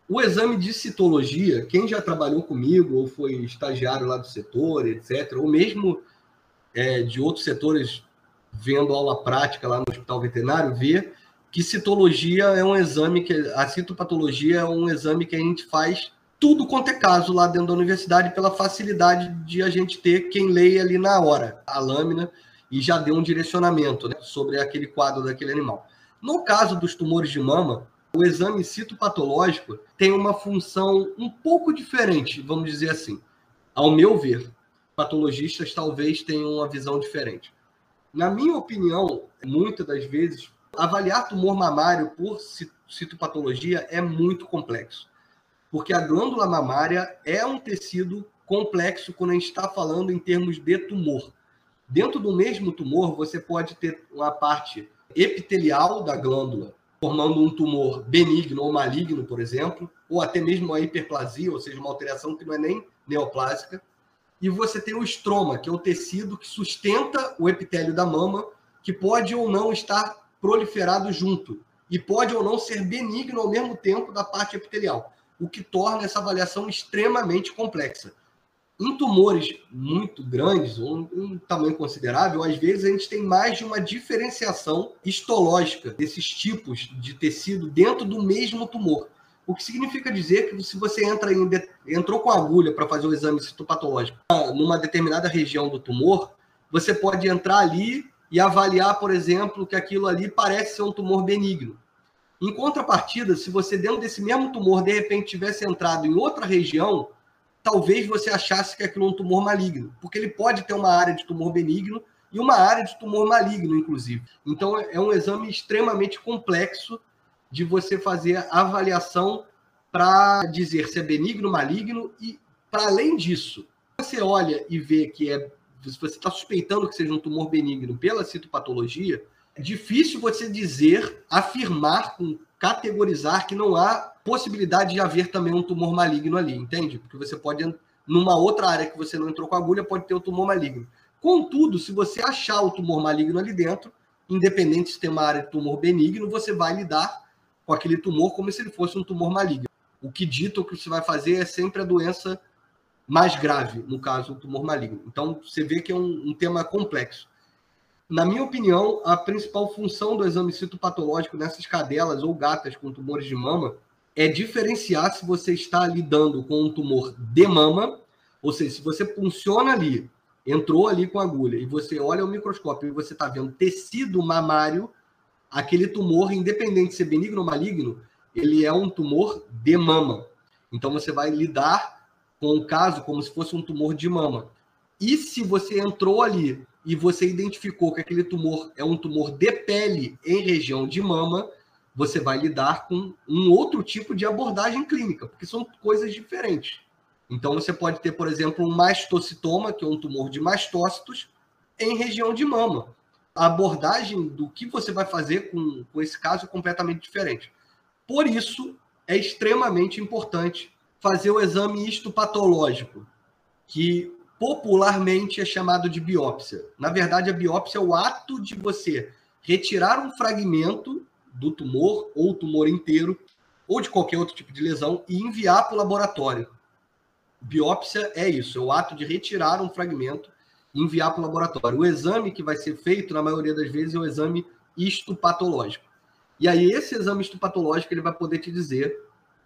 O exame de citologia, quem já trabalhou comigo ou foi estagiário lá do setor, etc., ou mesmo é, de outros setores vendo aula prática lá no hospital veterinário, vê que citologia é um exame que a citopatologia é um exame que a gente faz tudo quanto é caso lá dentro da universidade pela facilidade de a gente ter quem leia ali na hora a lâmina e já deu um direcionamento né, sobre aquele quadro daquele animal. No caso dos tumores de mama, o exame citopatológico tem uma função um pouco diferente, vamos dizer assim. Ao meu ver, patologistas talvez tenham uma visão diferente. Na minha opinião, muitas das vezes, avaliar tumor mamário por citopatologia é muito complexo. Porque a glândula mamária é um tecido complexo quando a gente está falando em termos de tumor. Dentro do mesmo tumor, você pode ter uma parte epitelial da glândula, formando um tumor benigno ou maligno, por exemplo, ou até mesmo a hiperplasia, ou seja, uma alteração que não é nem neoplásica. E você tem o estroma, que é o tecido que sustenta o epitélio da mama, que pode ou não estar proliferado junto, e pode ou não ser benigno ao mesmo tempo da parte epitelial, o que torna essa avaliação extremamente complexa. Em tumores muito grandes, um, um tamanho considerável, às vezes a gente tem mais de uma diferenciação histológica desses tipos de tecido dentro do mesmo tumor. O que significa dizer que se você entra em, entrou com agulha para fazer o exame citopatológico numa determinada região do tumor, você pode entrar ali e avaliar, por exemplo, que aquilo ali parece ser um tumor benigno. Em contrapartida, se você dentro desse mesmo tumor de repente tivesse entrado em outra região, talvez você achasse que aquilo é um tumor maligno, porque ele pode ter uma área de tumor benigno e uma área de tumor maligno, inclusive. Então, é um exame extremamente complexo de você fazer a avaliação para dizer se é benigno, maligno e, para além disso, você olha e vê que é, se você está suspeitando que seja um tumor benigno pela citopatologia, difícil você dizer, afirmar, categorizar que não há possibilidade de haver também um tumor maligno ali, entende? Porque você pode numa outra área que você não entrou com agulha, pode ter o tumor maligno. Contudo, se você achar o tumor maligno ali dentro, independente se tem uma área de tumor benigno, você vai lidar com aquele tumor como se ele fosse um tumor maligno. O que dita o que você vai fazer é sempre a doença mais grave, no caso, o tumor maligno. Então, você vê que é um, um tema complexo. Na minha opinião, a principal função do exame citopatológico nessas cadelas ou gatas com tumores de mama é diferenciar se você está lidando com um tumor de mama, ou seja, se você funciona ali, entrou ali com agulha e você olha o microscópio e você está vendo tecido mamário, aquele tumor, independente de ser benigno ou maligno, ele é um tumor de mama. Então você vai lidar com o caso como se fosse um tumor de mama. E se você entrou ali e você identificou que aquele tumor é um tumor de pele em região de mama, você vai lidar com um outro tipo de abordagem clínica, porque são coisas diferentes. Então você pode ter, por exemplo, um mastocitoma, que é um tumor de mastócitos, em região de mama. A abordagem do que você vai fazer com, com esse caso é completamente diferente. Por isso, é extremamente importante fazer o exame histopatológico, que popularmente é chamado de biópsia. Na verdade, a biópsia é o ato de você retirar um fragmento do tumor, ou tumor inteiro, ou de qualquer outro tipo de lesão, e enviar para o laboratório. Biópsia é isso, é o ato de retirar um fragmento e enviar para o laboratório. O exame que vai ser feito, na maioria das vezes, é o exame histopatológico. E aí, esse exame histopatológico ele vai poder te dizer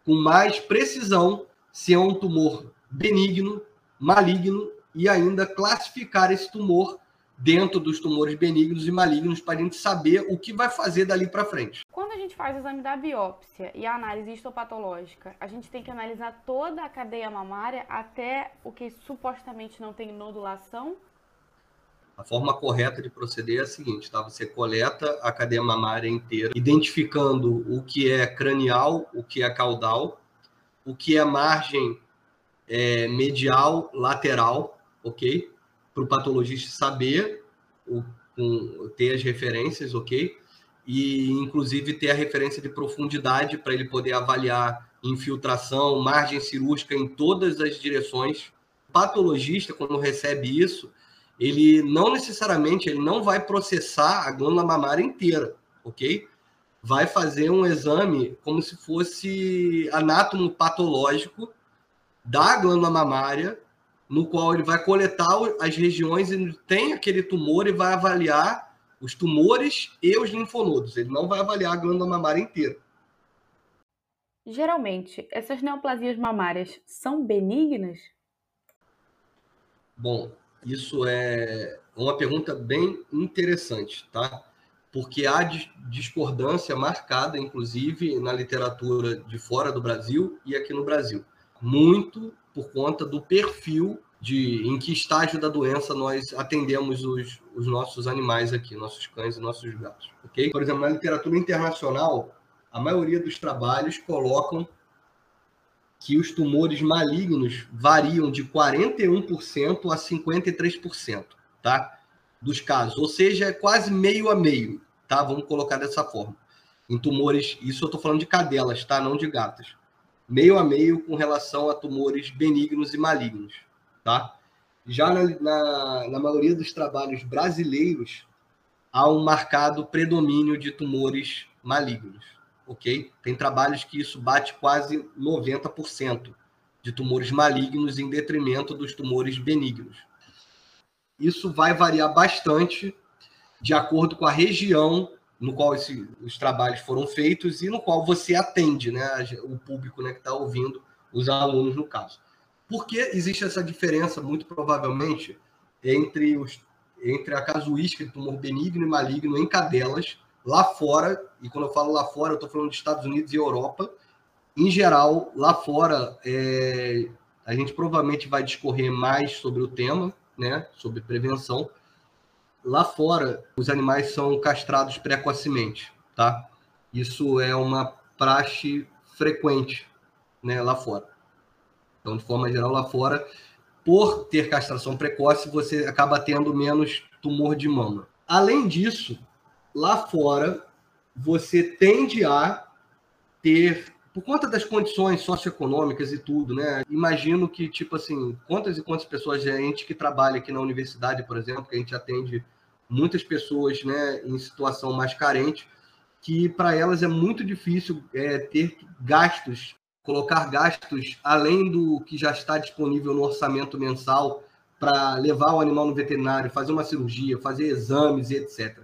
com mais precisão se é um tumor benigno, maligno e ainda classificar esse tumor dentro dos tumores benignos e malignos para a gente saber o que vai fazer dali para frente. Quando a gente faz o exame da biópsia e a análise histopatológica, a gente tem que analisar toda a cadeia mamária até o que supostamente não tem nodulação? A forma correta de proceder é a seguinte, tá? Você coleta a cadeia mamária inteira, identificando o que é cranial, o que é caudal, o que é margem é, medial, lateral, ok? Para o patologista saber, o, um, ter as referências, ok? E, inclusive, ter a referência de profundidade para ele poder avaliar infiltração, margem cirúrgica em todas as direções. O patologista, quando recebe isso, ele não necessariamente ele não vai processar a glândula mamária inteira, ok? Vai fazer um exame como se fosse anátomo patológico da glândula mamária no qual ele vai coletar as regiões e tem aquele tumor e vai avaliar os tumores e os linfonodos. Ele não vai avaliar a glândula mamária inteira. Geralmente, essas neoplasias mamárias são benignas? Bom, isso é uma pergunta bem interessante, tá? Porque há discordância marcada, inclusive, na literatura de fora do Brasil e aqui no Brasil. Muito por conta do perfil de em que estágio da doença nós atendemos os, os nossos animais aqui, nossos cães e nossos gatos, ok? Por exemplo, na literatura internacional, a maioria dos trabalhos colocam que os tumores malignos variam de 41% a 53%, tá? Dos casos, ou seja, é quase meio a meio, tá? Vamos colocar dessa forma. Em tumores, isso eu estou falando de cadelas, tá? Não de gatas meio a meio com relação a tumores benignos e malignos, tá? Já na, na, na maioria dos trabalhos brasileiros, há um marcado predomínio de tumores malignos, ok? Tem trabalhos que isso bate quase 90% de tumores malignos em detrimento dos tumores benignos. Isso vai variar bastante de acordo com a região no qual esse, os trabalhos foram feitos e no qual você atende né, o público né, que está ouvindo, os alunos, no caso. Por que existe essa diferença, muito provavelmente, entre, os, entre a casuística de tumor benigno e maligno em cadelas, lá fora, e quando eu falo lá fora, eu estou falando dos Estados Unidos e Europa, em geral, lá fora, é, a gente provavelmente vai discorrer mais sobre o tema, né, sobre prevenção, Lá fora, os animais são castrados precocemente, tá? Isso é uma praxe frequente, né, lá fora. Então, de forma geral, lá fora, por ter castração precoce, você acaba tendo menos tumor de mama. Além disso, lá fora, você tende a ter por conta das condições socioeconômicas e tudo, né? Imagino que, tipo assim, quantas e quantas pessoas, a gente que trabalha aqui na universidade, por exemplo, que a gente atende muitas pessoas, né, em situação mais carente, que para elas é muito difícil é, ter gastos, colocar gastos além do que já está disponível no orçamento mensal para levar o animal no veterinário, fazer uma cirurgia, fazer exames etc.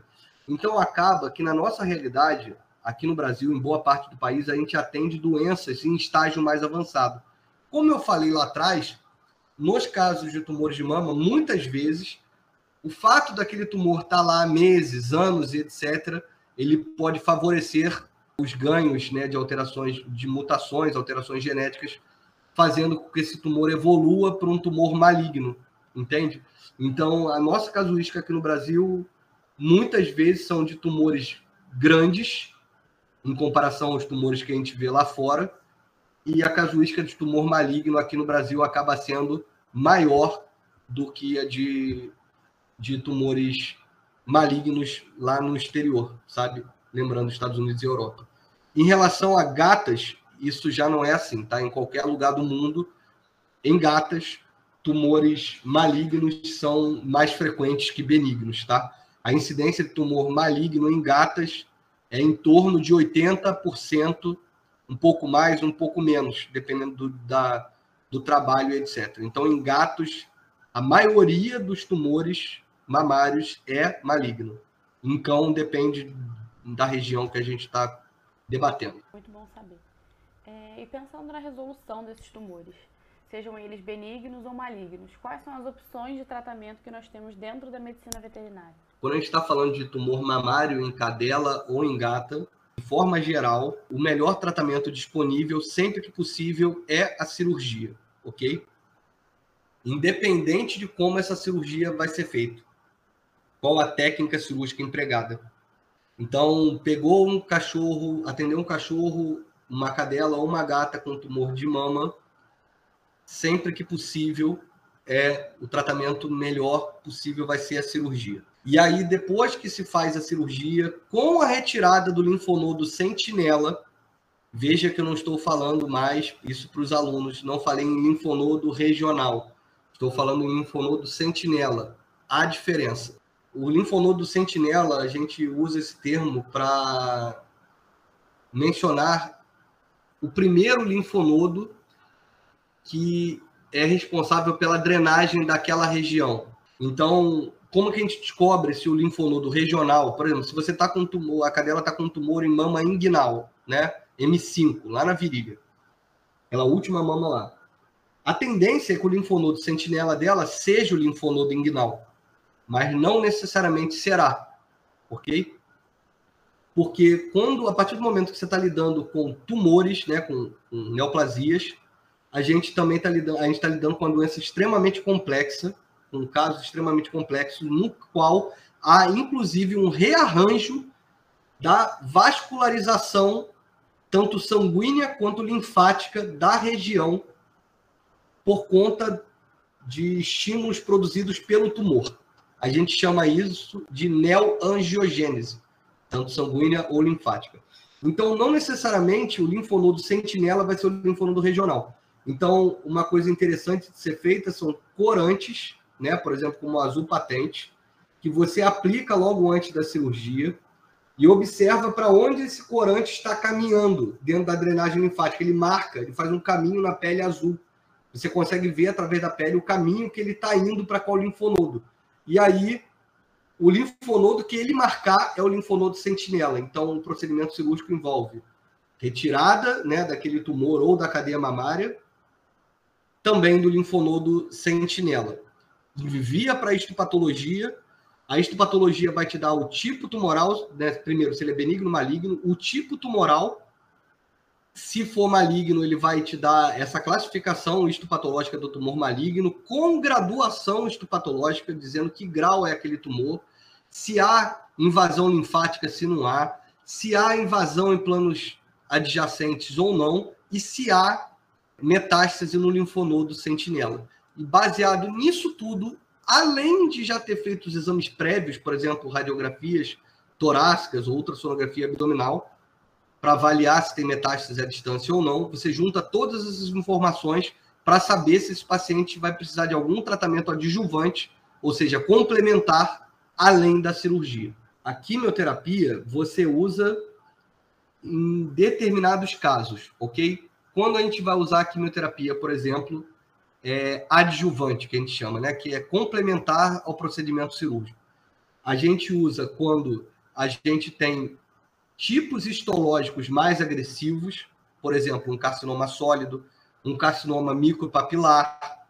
Então acaba que na nossa realidade aqui no Brasil, em boa parte do país, a gente atende doenças em estágio mais avançado. Como eu falei lá atrás, nos casos de tumores de mama, muitas vezes, o fato daquele tumor estar tá lá há meses, anos, etc., ele pode favorecer os ganhos né, de alterações, de mutações, alterações genéticas, fazendo com que esse tumor evolua para um tumor maligno, entende? Então, a nossa casuística aqui no Brasil, muitas vezes são de tumores grandes, em comparação aos tumores que a gente vê lá fora, e a casuística de tumor maligno aqui no Brasil acaba sendo maior do que a de, de tumores malignos lá no exterior, sabe? Lembrando Estados Unidos e Europa. Em relação a gatas, isso já não é assim, tá? Em qualquer lugar do mundo, em gatas, tumores malignos são mais frequentes que benignos, tá? A incidência de tumor maligno em gatas é em torno de 80%, um pouco mais, um pouco menos, dependendo do, da, do trabalho, etc. Então, em gatos, a maioria dos tumores mamários é maligno. Em cão, depende da região que a gente está debatendo. Muito bom saber. É, e pensando na resolução desses tumores, sejam eles benignos ou malignos, quais são as opções de tratamento que nós temos dentro da medicina veterinária? Quando a gente está falando de tumor mamário em cadela ou em gata, de forma geral, o melhor tratamento disponível, sempre que possível, é a cirurgia, ok? Independente de como essa cirurgia vai ser feita, qual a técnica cirúrgica empregada. Então, pegou um cachorro, atendeu um cachorro, uma cadela ou uma gata com tumor de mama, sempre que possível, é o tratamento melhor possível vai ser a cirurgia. E aí, depois que se faz a cirurgia, com a retirada do linfonodo sentinela, veja que eu não estou falando mais isso para os alunos, não falei em linfonodo regional, estou falando em linfonodo sentinela. Há diferença. O linfonodo sentinela, a gente usa esse termo para mencionar o primeiro linfonodo que é responsável pela drenagem daquela região. Então, como que a gente descobre se o linfonodo regional, por exemplo, se você está com tumor, a cadela está com tumor em mama inguinal, né? M5, lá na virilha. Aquela última mama lá. A tendência é que o linfonodo sentinela dela seja o linfonodo inguinal, mas não necessariamente será, ok? Porque quando, a partir do momento que você está lidando com tumores, né, com, com neoplasias, a gente também está lidando, a gente está lidando com uma doença extremamente complexa, um caso extremamente complexo, no qual há inclusive um rearranjo da vascularização, tanto sanguínea quanto linfática, da região, por conta de estímulos produzidos pelo tumor. A gente chama isso de neoangiogênese, tanto sanguínea ou linfática. Então, não necessariamente o linfonodo sentinela vai ser o linfonodo regional. Então, uma coisa interessante de ser feita são corantes né? Por exemplo, como o azul patente, que você aplica logo antes da cirurgia e observa para onde esse corante está caminhando dentro da drenagem linfática. Ele marca, ele faz um caminho na pele azul. Você consegue ver através da pele o caminho que ele está indo para qual linfonodo. E aí, o linfonodo que ele marcar é o linfonodo sentinela. Então, o procedimento cirúrgico envolve retirada né, daquele tumor ou da cadeia mamária, também do linfonodo sentinela envia para a histopatologia. A histopatologia vai te dar o tipo tumoral, né? primeiro, se ele é benigno ou maligno, o tipo tumoral. Se for maligno, ele vai te dar essa classificação histopatológica do tumor maligno, com graduação histopatológica, dizendo que grau é aquele tumor, se há invasão linfática, se não há, se há invasão em planos adjacentes ou não, e se há metástase no linfonodo sentinela. E baseado nisso tudo, além de já ter feito os exames prévios, por exemplo, radiografias torácicas ou ultrassonografia abdominal, para avaliar se tem metástase à distância ou não. Você junta todas essas informações para saber se esse paciente vai precisar de algum tratamento adjuvante, ou seja, complementar além da cirurgia. A quimioterapia você usa em determinados casos, ok? Quando a gente vai usar a quimioterapia, por exemplo, é, adjuvante, que a gente chama, né? Que é complementar ao procedimento cirúrgico. A gente usa quando a gente tem tipos histológicos mais agressivos, por exemplo, um carcinoma sólido, um carcinoma micropapilar.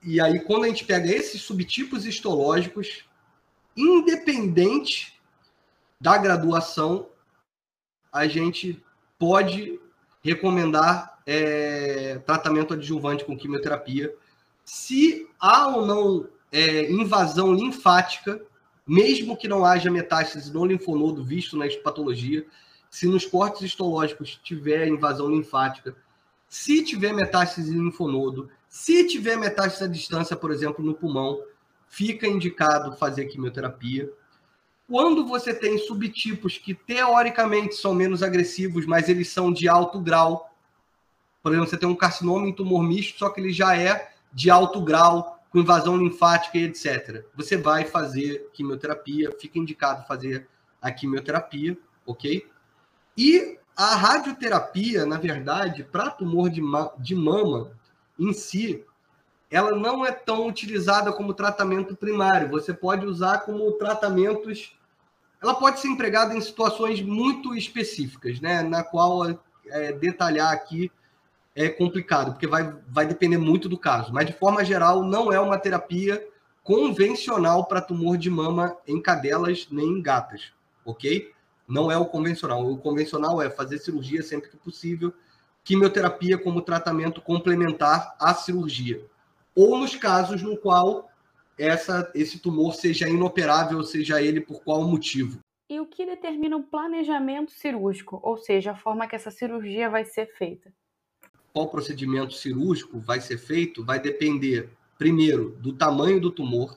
E aí, quando a gente pega esses subtipos histológicos, independente da graduação, a gente pode recomendar é, tratamento adjuvante com quimioterapia. Se há ou não é, invasão linfática, mesmo que não haja metástase no linfonodo visto na histopatologia, se nos cortes histológicos tiver invasão linfática, se tiver metástase no linfonodo, se tiver metástase à distância, por exemplo, no pulmão, fica indicado fazer quimioterapia. Quando você tem subtipos que teoricamente são menos agressivos, mas eles são de alto grau, por exemplo, você tem um carcinoma em tumor misto, só que ele já é de alto grau, com invasão linfática e etc. Você vai fazer quimioterapia, fica indicado fazer a quimioterapia, ok? E a radioterapia, na verdade, para tumor de, ma de mama em si, ela não é tão utilizada como tratamento primário. Você pode usar como tratamentos. Ela pode ser empregada em situações muito específicas, né? Na qual é, detalhar aqui é complicado, porque vai, vai depender muito do caso. Mas, de forma geral, não é uma terapia convencional para tumor de mama em cadelas nem em gatas, ok? Não é o convencional. O convencional é fazer cirurgia sempre que possível, quimioterapia como tratamento complementar à cirurgia. Ou nos casos no qual essa, esse tumor seja inoperável, seja ele por qual motivo. E o que determina o planejamento cirúrgico, ou seja, a forma que essa cirurgia vai ser feita? Qual procedimento cirúrgico vai ser feito vai depender, primeiro, do tamanho do tumor,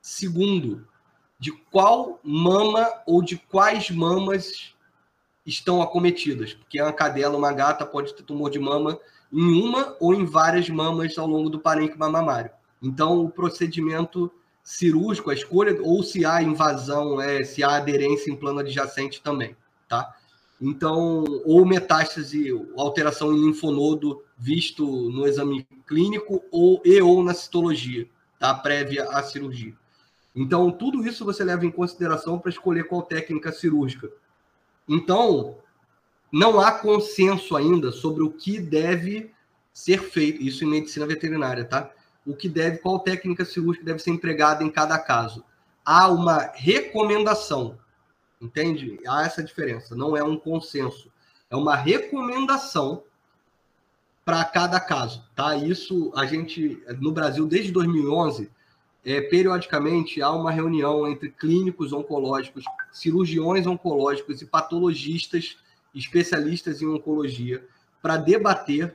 segundo, de qual mama ou de quais mamas estão acometidas, porque uma cadela, uma gata pode ter tumor de mama em uma ou em várias mamas ao longo do parênquima mamário. Então, o procedimento cirúrgico, a escolha, ou se há invasão, é, se há aderência em plano adjacente também, tá? Então, ou metástase, alteração em linfonodo visto no exame clínico ou e ou na citologia, tá? Prévia à cirurgia. Então, tudo isso você leva em consideração para escolher qual técnica cirúrgica. Então, não há consenso ainda sobre o que deve ser feito, isso em medicina veterinária, tá? O que deve, qual técnica cirúrgica deve ser empregada em cada caso. Há uma recomendação, Entende? Há essa diferença. Não é um consenso. É uma recomendação para cada caso, tá? Isso a gente no Brasil desde 2011 é, periodicamente há uma reunião entre clínicos oncológicos, cirurgiões oncológicos e patologistas especialistas em oncologia para debater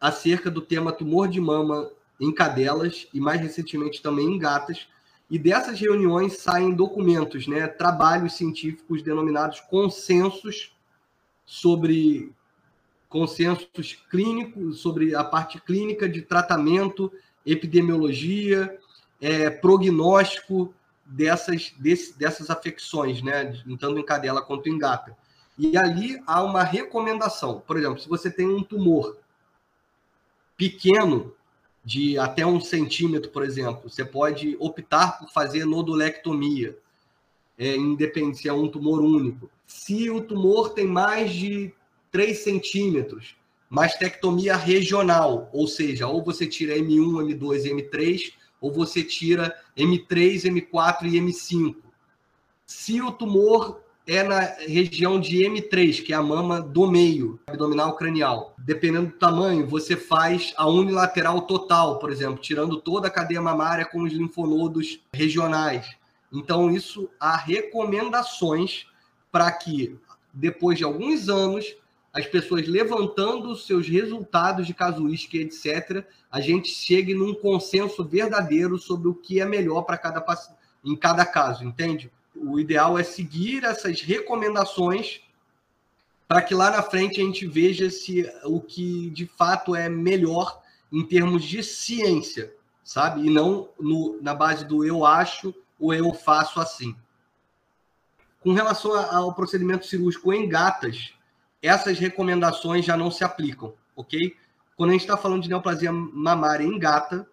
acerca do tema tumor de mama em cadelas e mais recentemente também em gatas e dessas reuniões saem documentos, né, trabalhos científicos denominados consensos sobre consensos clínicos, sobre a parte clínica de tratamento, epidemiologia, é, prognóstico dessas, desse, dessas afecções, né, tanto em cadela quanto em gata. E ali há uma recomendação. Por exemplo, se você tem um tumor pequeno, de até um centímetro, por exemplo. Você pode optar por fazer nodulectomia, é, independente se é um tumor único. Se o tumor tem mais de 3 centímetros, mastectomia regional, ou seja, ou você tira M1, M2 e M3, ou você tira M3, M4 e M5. Se o tumor é na região de M3, que é a mama do meio, abdominal cranial. Dependendo do tamanho, você faz a unilateral total, por exemplo, tirando toda a cadeia mamária com os linfonodos regionais. Então, isso há recomendações para que, depois de alguns anos, as pessoas levantando seus resultados de casuística, etc., a gente chegue num consenso verdadeiro sobre o que é melhor para cada em cada caso, entende? O ideal é seguir essas recomendações para que lá na frente a gente veja se o que de fato é melhor em termos de ciência, sabe? E não no, na base do eu acho ou eu faço assim. Com relação ao procedimento cirúrgico em gatas, essas recomendações já não se aplicam, ok? Quando a gente está falando de neoplasia mamária em gata,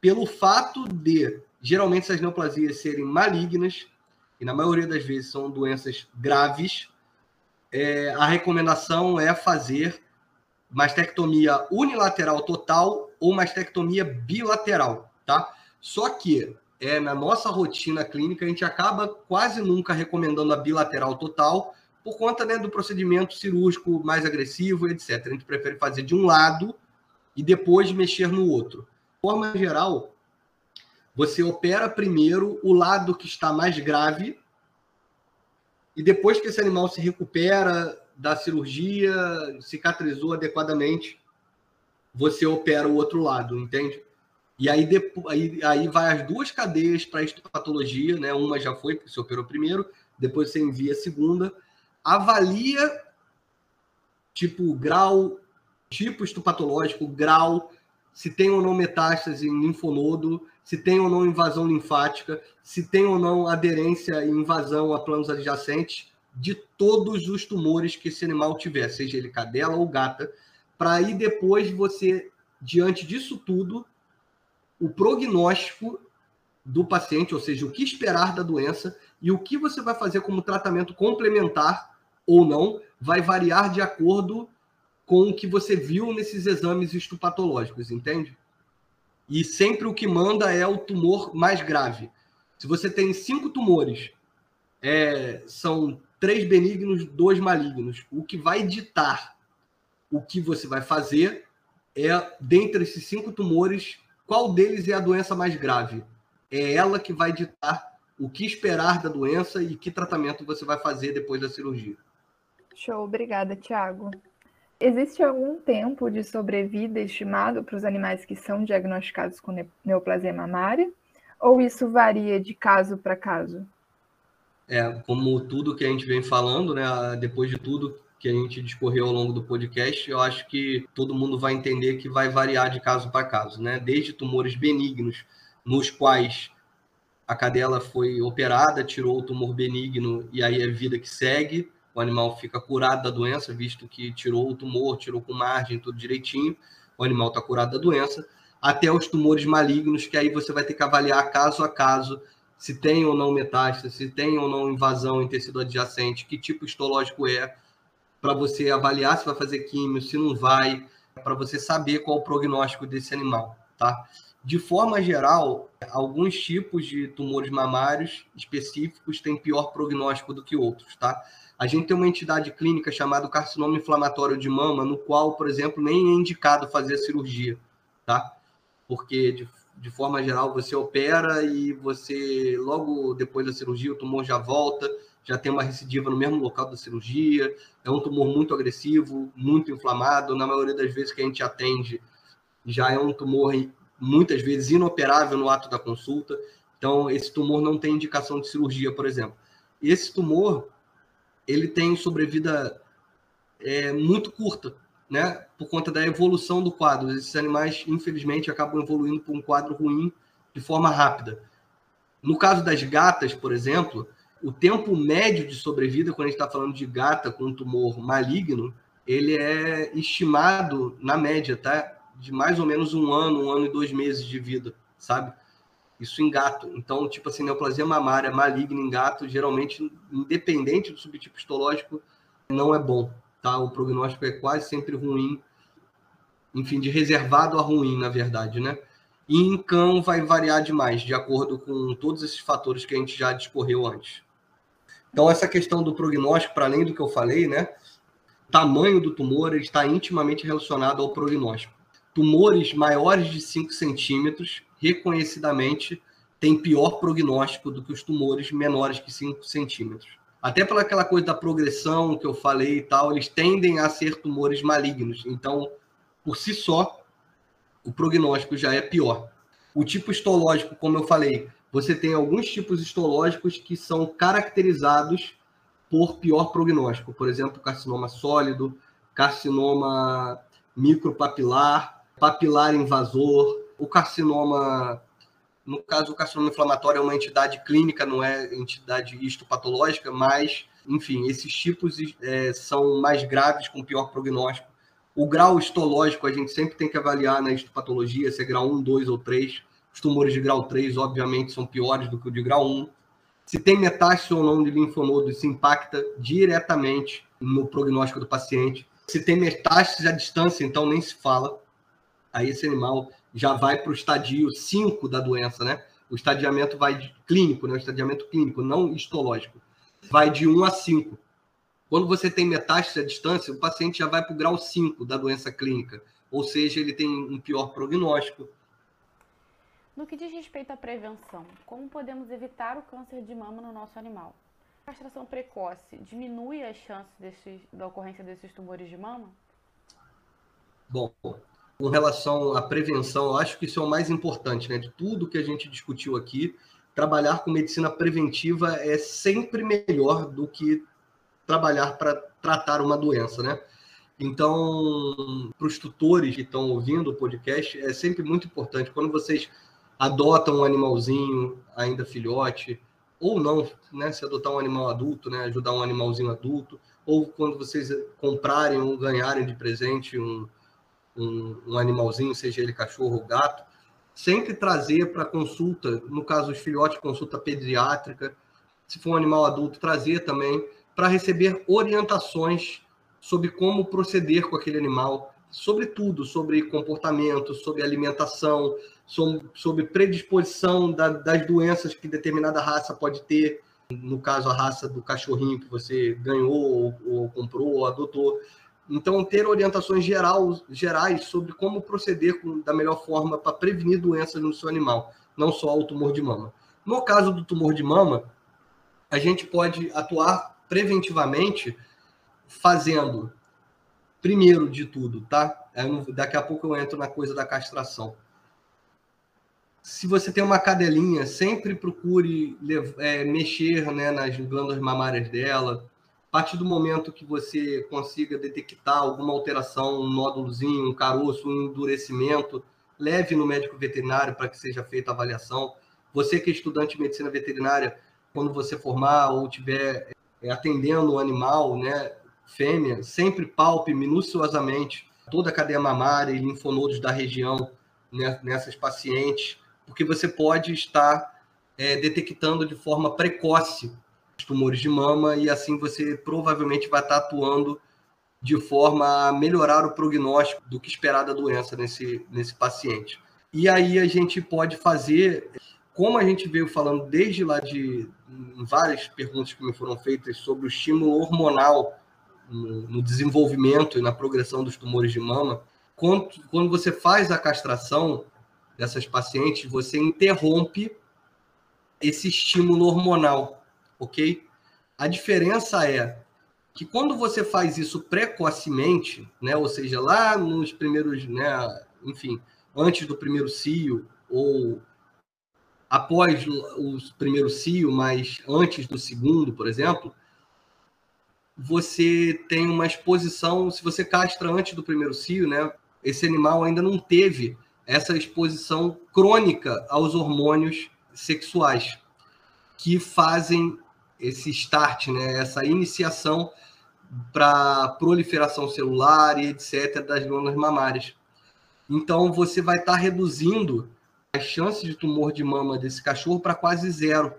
pelo fato de geralmente essas neoplasias serem malignas, e na maioria das vezes são doenças graves, é, a recomendação é fazer mastectomia unilateral total ou mastectomia bilateral, tá? Só que é, na nossa rotina clínica a gente acaba quase nunca recomendando a bilateral total por conta né, do procedimento cirúrgico mais agressivo, etc. A gente prefere fazer de um lado e depois mexer no outro. De forma geral, você opera primeiro o lado que está mais grave e depois que esse animal se recupera da cirurgia, cicatrizou adequadamente, você opera o outro lado, entende? E aí, depois, aí, aí vai as duas cadeias para a histopatologia, né? Uma já foi, porque você operou primeiro, depois você envia a segunda, avalia tipo grau, tipo histopatológico, grau, se tem ou não metástase em linfonodo, se tem ou não invasão linfática, se tem ou não aderência e invasão a planos adjacentes de todos os tumores que esse animal tiver, seja ele cadela ou gata, para aí depois você, diante disso tudo, o prognóstico do paciente, ou seja, o que esperar da doença e o que você vai fazer como tratamento complementar ou não, vai variar de acordo com o que você viu nesses exames histopatológicos, entende? E sempre o que manda é o tumor mais grave. Se você tem cinco tumores, é, são três benignos, dois malignos. O que vai ditar o que você vai fazer é, dentre esses cinco tumores, qual deles é a doença mais grave. É ela que vai ditar o que esperar da doença e que tratamento você vai fazer depois da cirurgia. Show, obrigada, Tiago. Existe algum tempo de sobrevida estimado para os animais que são diagnosticados com neoplasia mamária? Ou isso varia de caso para caso? É, como tudo que a gente vem falando, né, depois de tudo que a gente discorreu ao longo do podcast, eu acho que todo mundo vai entender que vai variar de caso para caso, né? Desde tumores benignos, nos quais a cadela foi operada, tirou o tumor benigno e aí é vida que segue, o animal fica curado da doença, visto que tirou o tumor, tirou com margem, tudo direitinho, o animal está curado da doença, até os tumores malignos, que aí você vai ter que avaliar caso a caso se tem ou não metástase, se tem ou não invasão em tecido adjacente, que tipo histológico é, para você avaliar se vai fazer químio, se não vai, para você saber qual o prognóstico desse animal, tá? De forma geral, alguns tipos de tumores mamários específicos têm pior prognóstico do que outros, tá? A gente tem uma entidade clínica chamada carcinoma inflamatório de mama, no qual, por exemplo, nem é indicado fazer a cirurgia, tá? Porque, de, de forma geral, você opera e você, logo depois da cirurgia, o tumor já volta, já tem uma recidiva no mesmo local da cirurgia, é um tumor muito agressivo, muito inflamado, na maioria das vezes que a gente atende, já é um tumor muitas vezes inoperável no ato da consulta, então esse tumor não tem indicação de cirurgia, por exemplo. Esse tumor, ele tem sobrevida é, muito curta, né? Por conta da evolução do quadro. Esses animais, infelizmente, acabam evoluindo para um quadro ruim de forma rápida. No caso das gatas, por exemplo, o tempo médio de sobrevida, quando a gente está falando de gata com um tumor maligno, ele é estimado, na média, tá? De mais ou menos um ano, um ano e dois meses de vida, sabe? Isso em gato. Então, tipo assim, neoplasia mamária maligna em gato, geralmente, independente do subtipo histológico, não é bom, tá? O prognóstico é quase sempre ruim, enfim, de reservado a ruim, na verdade, né? E em cão vai variar demais, de acordo com todos esses fatores que a gente já discorreu antes. Então, essa questão do prognóstico, para além do que eu falei, né? Tamanho do tumor está intimamente relacionado ao prognóstico. Tumores maiores de 5 centímetros reconhecidamente tem pior prognóstico do que os tumores menores que 5 centímetros. Até pela aquela coisa da progressão que eu falei e tal, eles tendem a ser tumores malignos. Então, por si só, o prognóstico já é pior. O tipo histológico, como eu falei, você tem alguns tipos histológicos que são caracterizados por pior prognóstico. Por exemplo, carcinoma sólido, carcinoma micropapilar, papilar invasor, o carcinoma, no caso, o carcinoma inflamatório é uma entidade clínica, não é entidade histopatológica, mas, enfim, esses tipos é, são mais graves, com pior prognóstico. O grau histológico a gente sempre tem que avaliar na histopatologia, se é grau 1, 2 ou 3. Os tumores de grau 3, obviamente, são piores do que o de grau 1. Se tem metástase ou não de linfonodo, isso impacta diretamente no prognóstico do paciente. Se tem metástase à distância, então nem se fala. Aí esse animal já vai para o estadio 5 da doença, né? O estadiamento vai de clínico, né? O estadiamento clínico, não histológico. Vai de 1 a 5. Quando você tem metástase à distância, o paciente já vai para o grau 5 da doença clínica, ou seja, ele tem um pior prognóstico. No que diz respeito à prevenção, como podemos evitar o câncer de mama no nosso animal? A castração precoce diminui as chances desses, da ocorrência desses tumores de mama? Bom, com relação à prevenção, acho que isso é o mais importante, né? De tudo que a gente discutiu aqui, trabalhar com medicina preventiva é sempre melhor do que trabalhar para tratar uma doença, né? Então, para os tutores que estão ouvindo o podcast, é sempre muito importante quando vocês adotam um animalzinho ainda filhote, ou não, né? Se adotar um animal adulto, né? Ajudar um animalzinho adulto, ou quando vocês comprarem ou ganharem de presente um, um, um animalzinho, seja ele cachorro ou gato, sempre trazer para consulta, no caso dos filhotes, consulta pediátrica, se for um animal adulto, trazer também para receber orientações sobre como proceder com aquele animal, sobre tudo, sobre comportamento, sobre alimentação, sobre predisposição da, das doenças que determinada raça pode ter, no caso a raça do cachorrinho que você ganhou ou, ou comprou ou adotou. Então, ter orientações geral, gerais sobre como proceder com, da melhor forma para prevenir doenças no seu animal, não só o tumor de mama. No caso do tumor de mama, a gente pode atuar preventivamente fazendo, primeiro de tudo, tá? Daqui a pouco eu entro na coisa da castração. Se você tem uma cadelinha, sempre procure é, mexer né, nas glândulas mamárias dela, a partir do momento que você consiga detectar alguma alteração, um nódulozinho, um caroço, um endurecimento, leve no médico veterinário para que seja feita a avaliação. Você que é estudante de medicina veterinária, quando você formar ou tiver é, atendendo o animal, né, fêmea, sempre palpe minuciosamente toda a cadeia mamária e linfonodos da região né, nessas pacientes, porque você pode estar é, detectando de forma precoce tumores de mama e assim você provavelmente vai estar atuando de forma a melhorar o prognóstico do que esperar da doença nesse, nesse paciente. E aí a gente pode fazer, como a gente veio falando desde lá de várias perguntas que me foram feitas sobre o estímulo hormonal no, no desenvolvimento e na progressão dos tumores de mama, quando, quando você faz a castração dessas pacientes, você interrompe esse estímulo hormonal ok? A diferença é que quando você faz isso precocemente, né, ou seja, lá nos primeiros, né, enfim, antes do primeiro cio ou após o primeiro cio, mas antes do segundo, por exemplo, você tem uma exposição, se você castra antes do primeiro cio, né, esse animal ainda não teve essa exposição crônica aos hormônios sexuais que fazem esse start, né, essa iniciação para proliferação celular e etc. das glândulas mamárias. Então, você vai estar tá reduzindo as chances de tumor de mama desse cachorro para quase zero,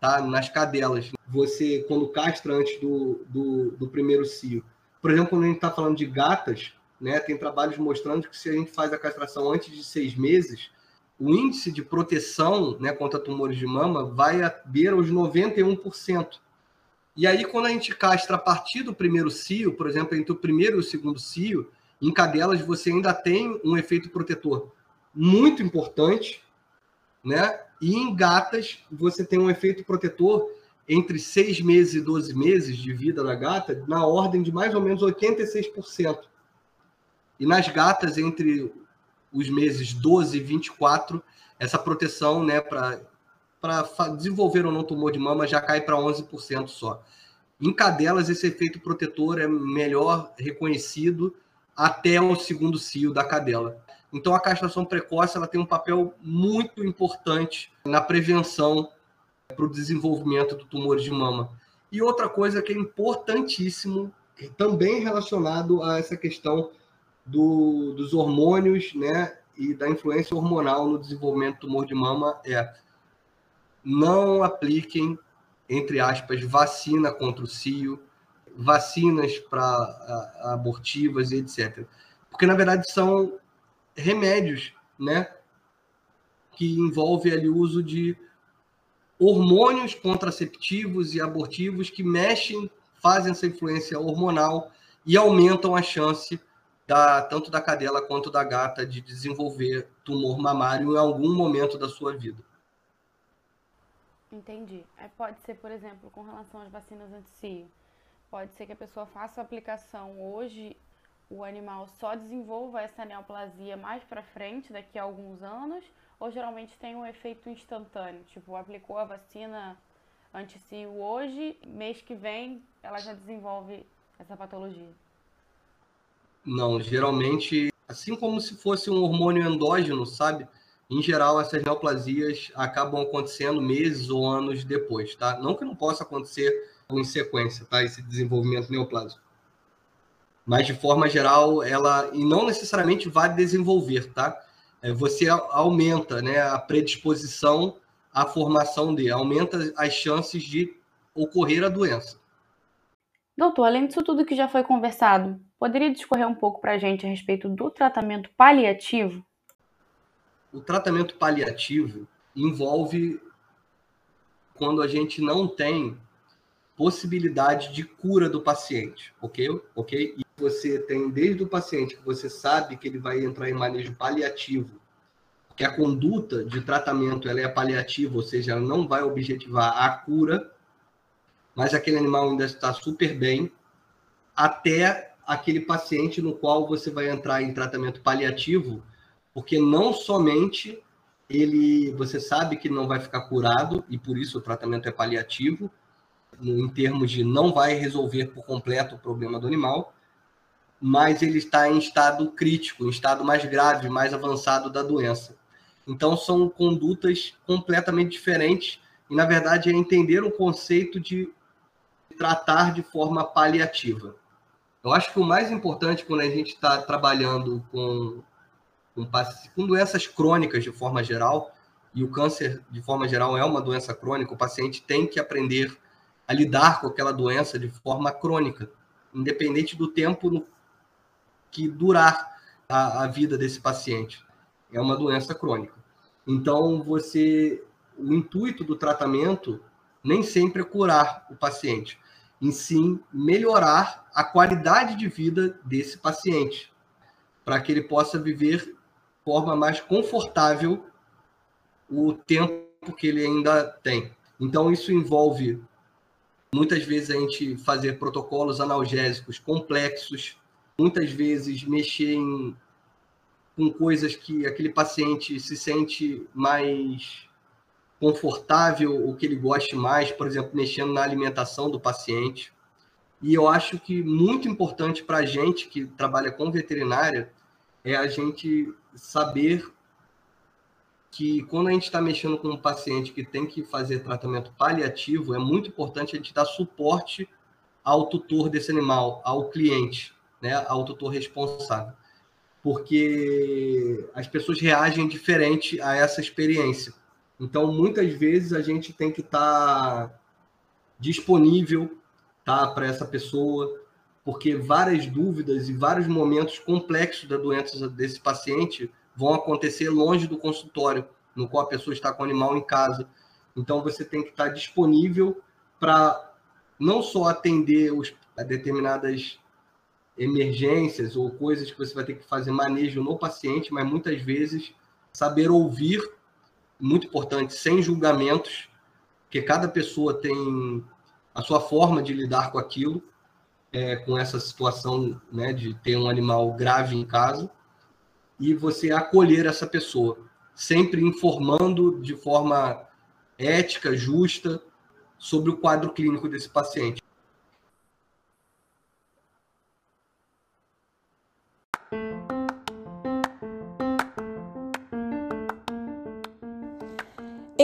tá? Nas cadelas. Você, quando castra antes do, do, do primeiro cio. Por exemplo, quando a gente está falando de gatas, né, tem trabalhos mostrando que se a gente faz a castração antes de seis meses, o índice de proteção né, contra tumores de mama vai a beira os 91%. E aí, quando a gente castra a partir do primeiro cio, por exemplo, entre o primeiro e o segundo cio, em cadelas você ainda tem um efeito protetor muito importante, né? E em gatas você tem um efeito protetor entre 6 meses e 12 meses de vida da gata, na ordem de mais ou menos 86%. E nas gatas, entre os meses 12 e 24, essa proteção, né, para desenvolver ou não tumor de mama já cai para 11% só. Em cadelas, esse efeito protetor é melhor reconhecido até o segundo cio da cadela. Então, a castração precoce ela tem um papel muito importante na prevenção para o desenvolvimento do tumor de mama. E outra coisa que é importantíssimo, também relacionado a essa questão do, dos hormônios, né, e da influência hormonal no desenvolvimento do tumor de mama é não apliquem, entre aspas, vacina contra o cio, vacinas para abortivas e etc. Porque, na verdade, são remédios, né? Que envolve ali o uso de hormônios contraceptivos e abortivos que mexem, fazem essa influência hormonal e aumentam a chance da, tanto da cadela quanto da gata de desenvolver tumor mamário em algum momento da sua vida. Entendi. Aí pode ser, por exemplo, com relação às vacinas anti-cio. Pode ser que a pessoa faça a aplicação hoje, o animal só desenvolva essa neoplasia mais para frente, daqui a alguns anos, ou geralmente tem um efeito instantâneo, tipo, aplicou a vacina anti-cio hoje, mês que vem ela já desenvolve essa patologia. Não, geralmente, assim como se fosse um hormônio endógeno, sabe? Em geral, essas neoplasias acabam acontecendo meses ou anos depois, tá? Não que não possa acontecer em sequência, tá? Esse desenvolvimento neoplásico. Mas, de forma geral, ela... E não necessariamente vai desenvolver, tá? É, você aumenta né, a predisposição à formação de, aumenta as chances de ocorrer a doença. Doutor, além disso tudo que já foi conversado, poderia discorrer um pouco para a gente a respeito do tratamento paliativo? O tratamento paliativo envolve quando a gente não tem possibilidade de cura do paciente, ok? Ok? E você tem desde o paciente que você sabe que ele vai entrar em manejo paliativo, que a conduta de tratamento ela é paliativa, ou seja, ela não vai objetivar a cura mas aquele animal ainda está super bem, até aquele paciente no qual você vai entrar em tratamento paliativo, porque não somente ele, você sabe que não vai ficar curado e por isso o tratamento é paliativo, em termos de não vai resolver por completo o problema do animal, mas ele está em estado crítico, em estado mais grave, mais avançado da doença. Então são condutas completamente diferentes e na verdade é entender o conceito de tratar de forma paliativa. Eu acho que o mais importante quando a gente está trabalhando com, com, com doenças crônicas de forma geral, e o câncer de forma geral é uma doença crônica, o paciente tem que aprender a lidar com aquela doença de forma crônica, independente do tempo no, que durar a, a vida desse paciente. É uma doença crônica. Então, você, o intuito do tratamento nem sempre é curar o paciente em sim melhorar a qualidade de vida desse paciente, para que ele possa viver de forma mais confortável o tempo que ele ainda tem. Então, isso envolve muitas vezes a gente fazer protocolos analgésicos complexos, muitas vezes mexer em, com coisas que aquele paciente se sente mais confortável, o que ele goste mais, por exemplo, mexendo na alimentação do paciente. E eu acho que muito importante para a gente que trabalha com veterinária é a gente saber que quando a gente está mexendo com um paciente que tem que fazer tratamento paliativo, é muito importante a gente dar suporte ao tutor desse animal, ao cliente, né, ao tutor responsável. Porque as pessoas reagem diferente a essa experiência. Então, muitas vezes a gente tem que estar tá disponível tá, para essa pessoa, porque várias dúvidas e vários momentos complexos da doença desse paciente vão acontecer longe do consultório, no qual a pessoa está com o animal em casa. Então, você tem que estar tá disponível para não só atender os, a determinadas emergências ou coisas que você vai ter que fazer manejo no paciente, mas muitas vezes saber ouvir muito importante, sem julgamentos, porque cada pessoa tem a sua forma de lidar com aquilo, é, com essa situação né, de ter um animal grave em casa, e você acolher essa pessoa, sempre informando de forma ética, justa, sobre o quadro clínico desse paciente.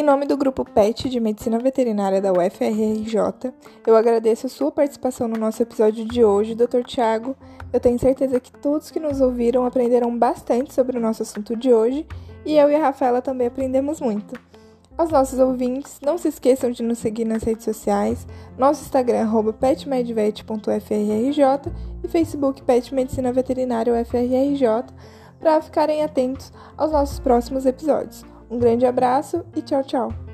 Nome do grupo PET de Medicina Veterinária da UFRJ, eu agradeço a sua participação no nosso episódio de hoje, Dr. Tiago. Eu tenho certeza que todos que nos ouviram aprenderam bastante sobre o nosso assunto de hoje e eu e a Rafaela também aprendemos muito. Aos nossos ouvintes, não se esqueçam de nos seguir nas redes sociais, nosso Instagram petmedvet.frrj e Facebook Pet Medicina Veterinária UFRJ, para ficarem atentos aos nossos próximos episódios. Um grande abraço e tchau, tchau!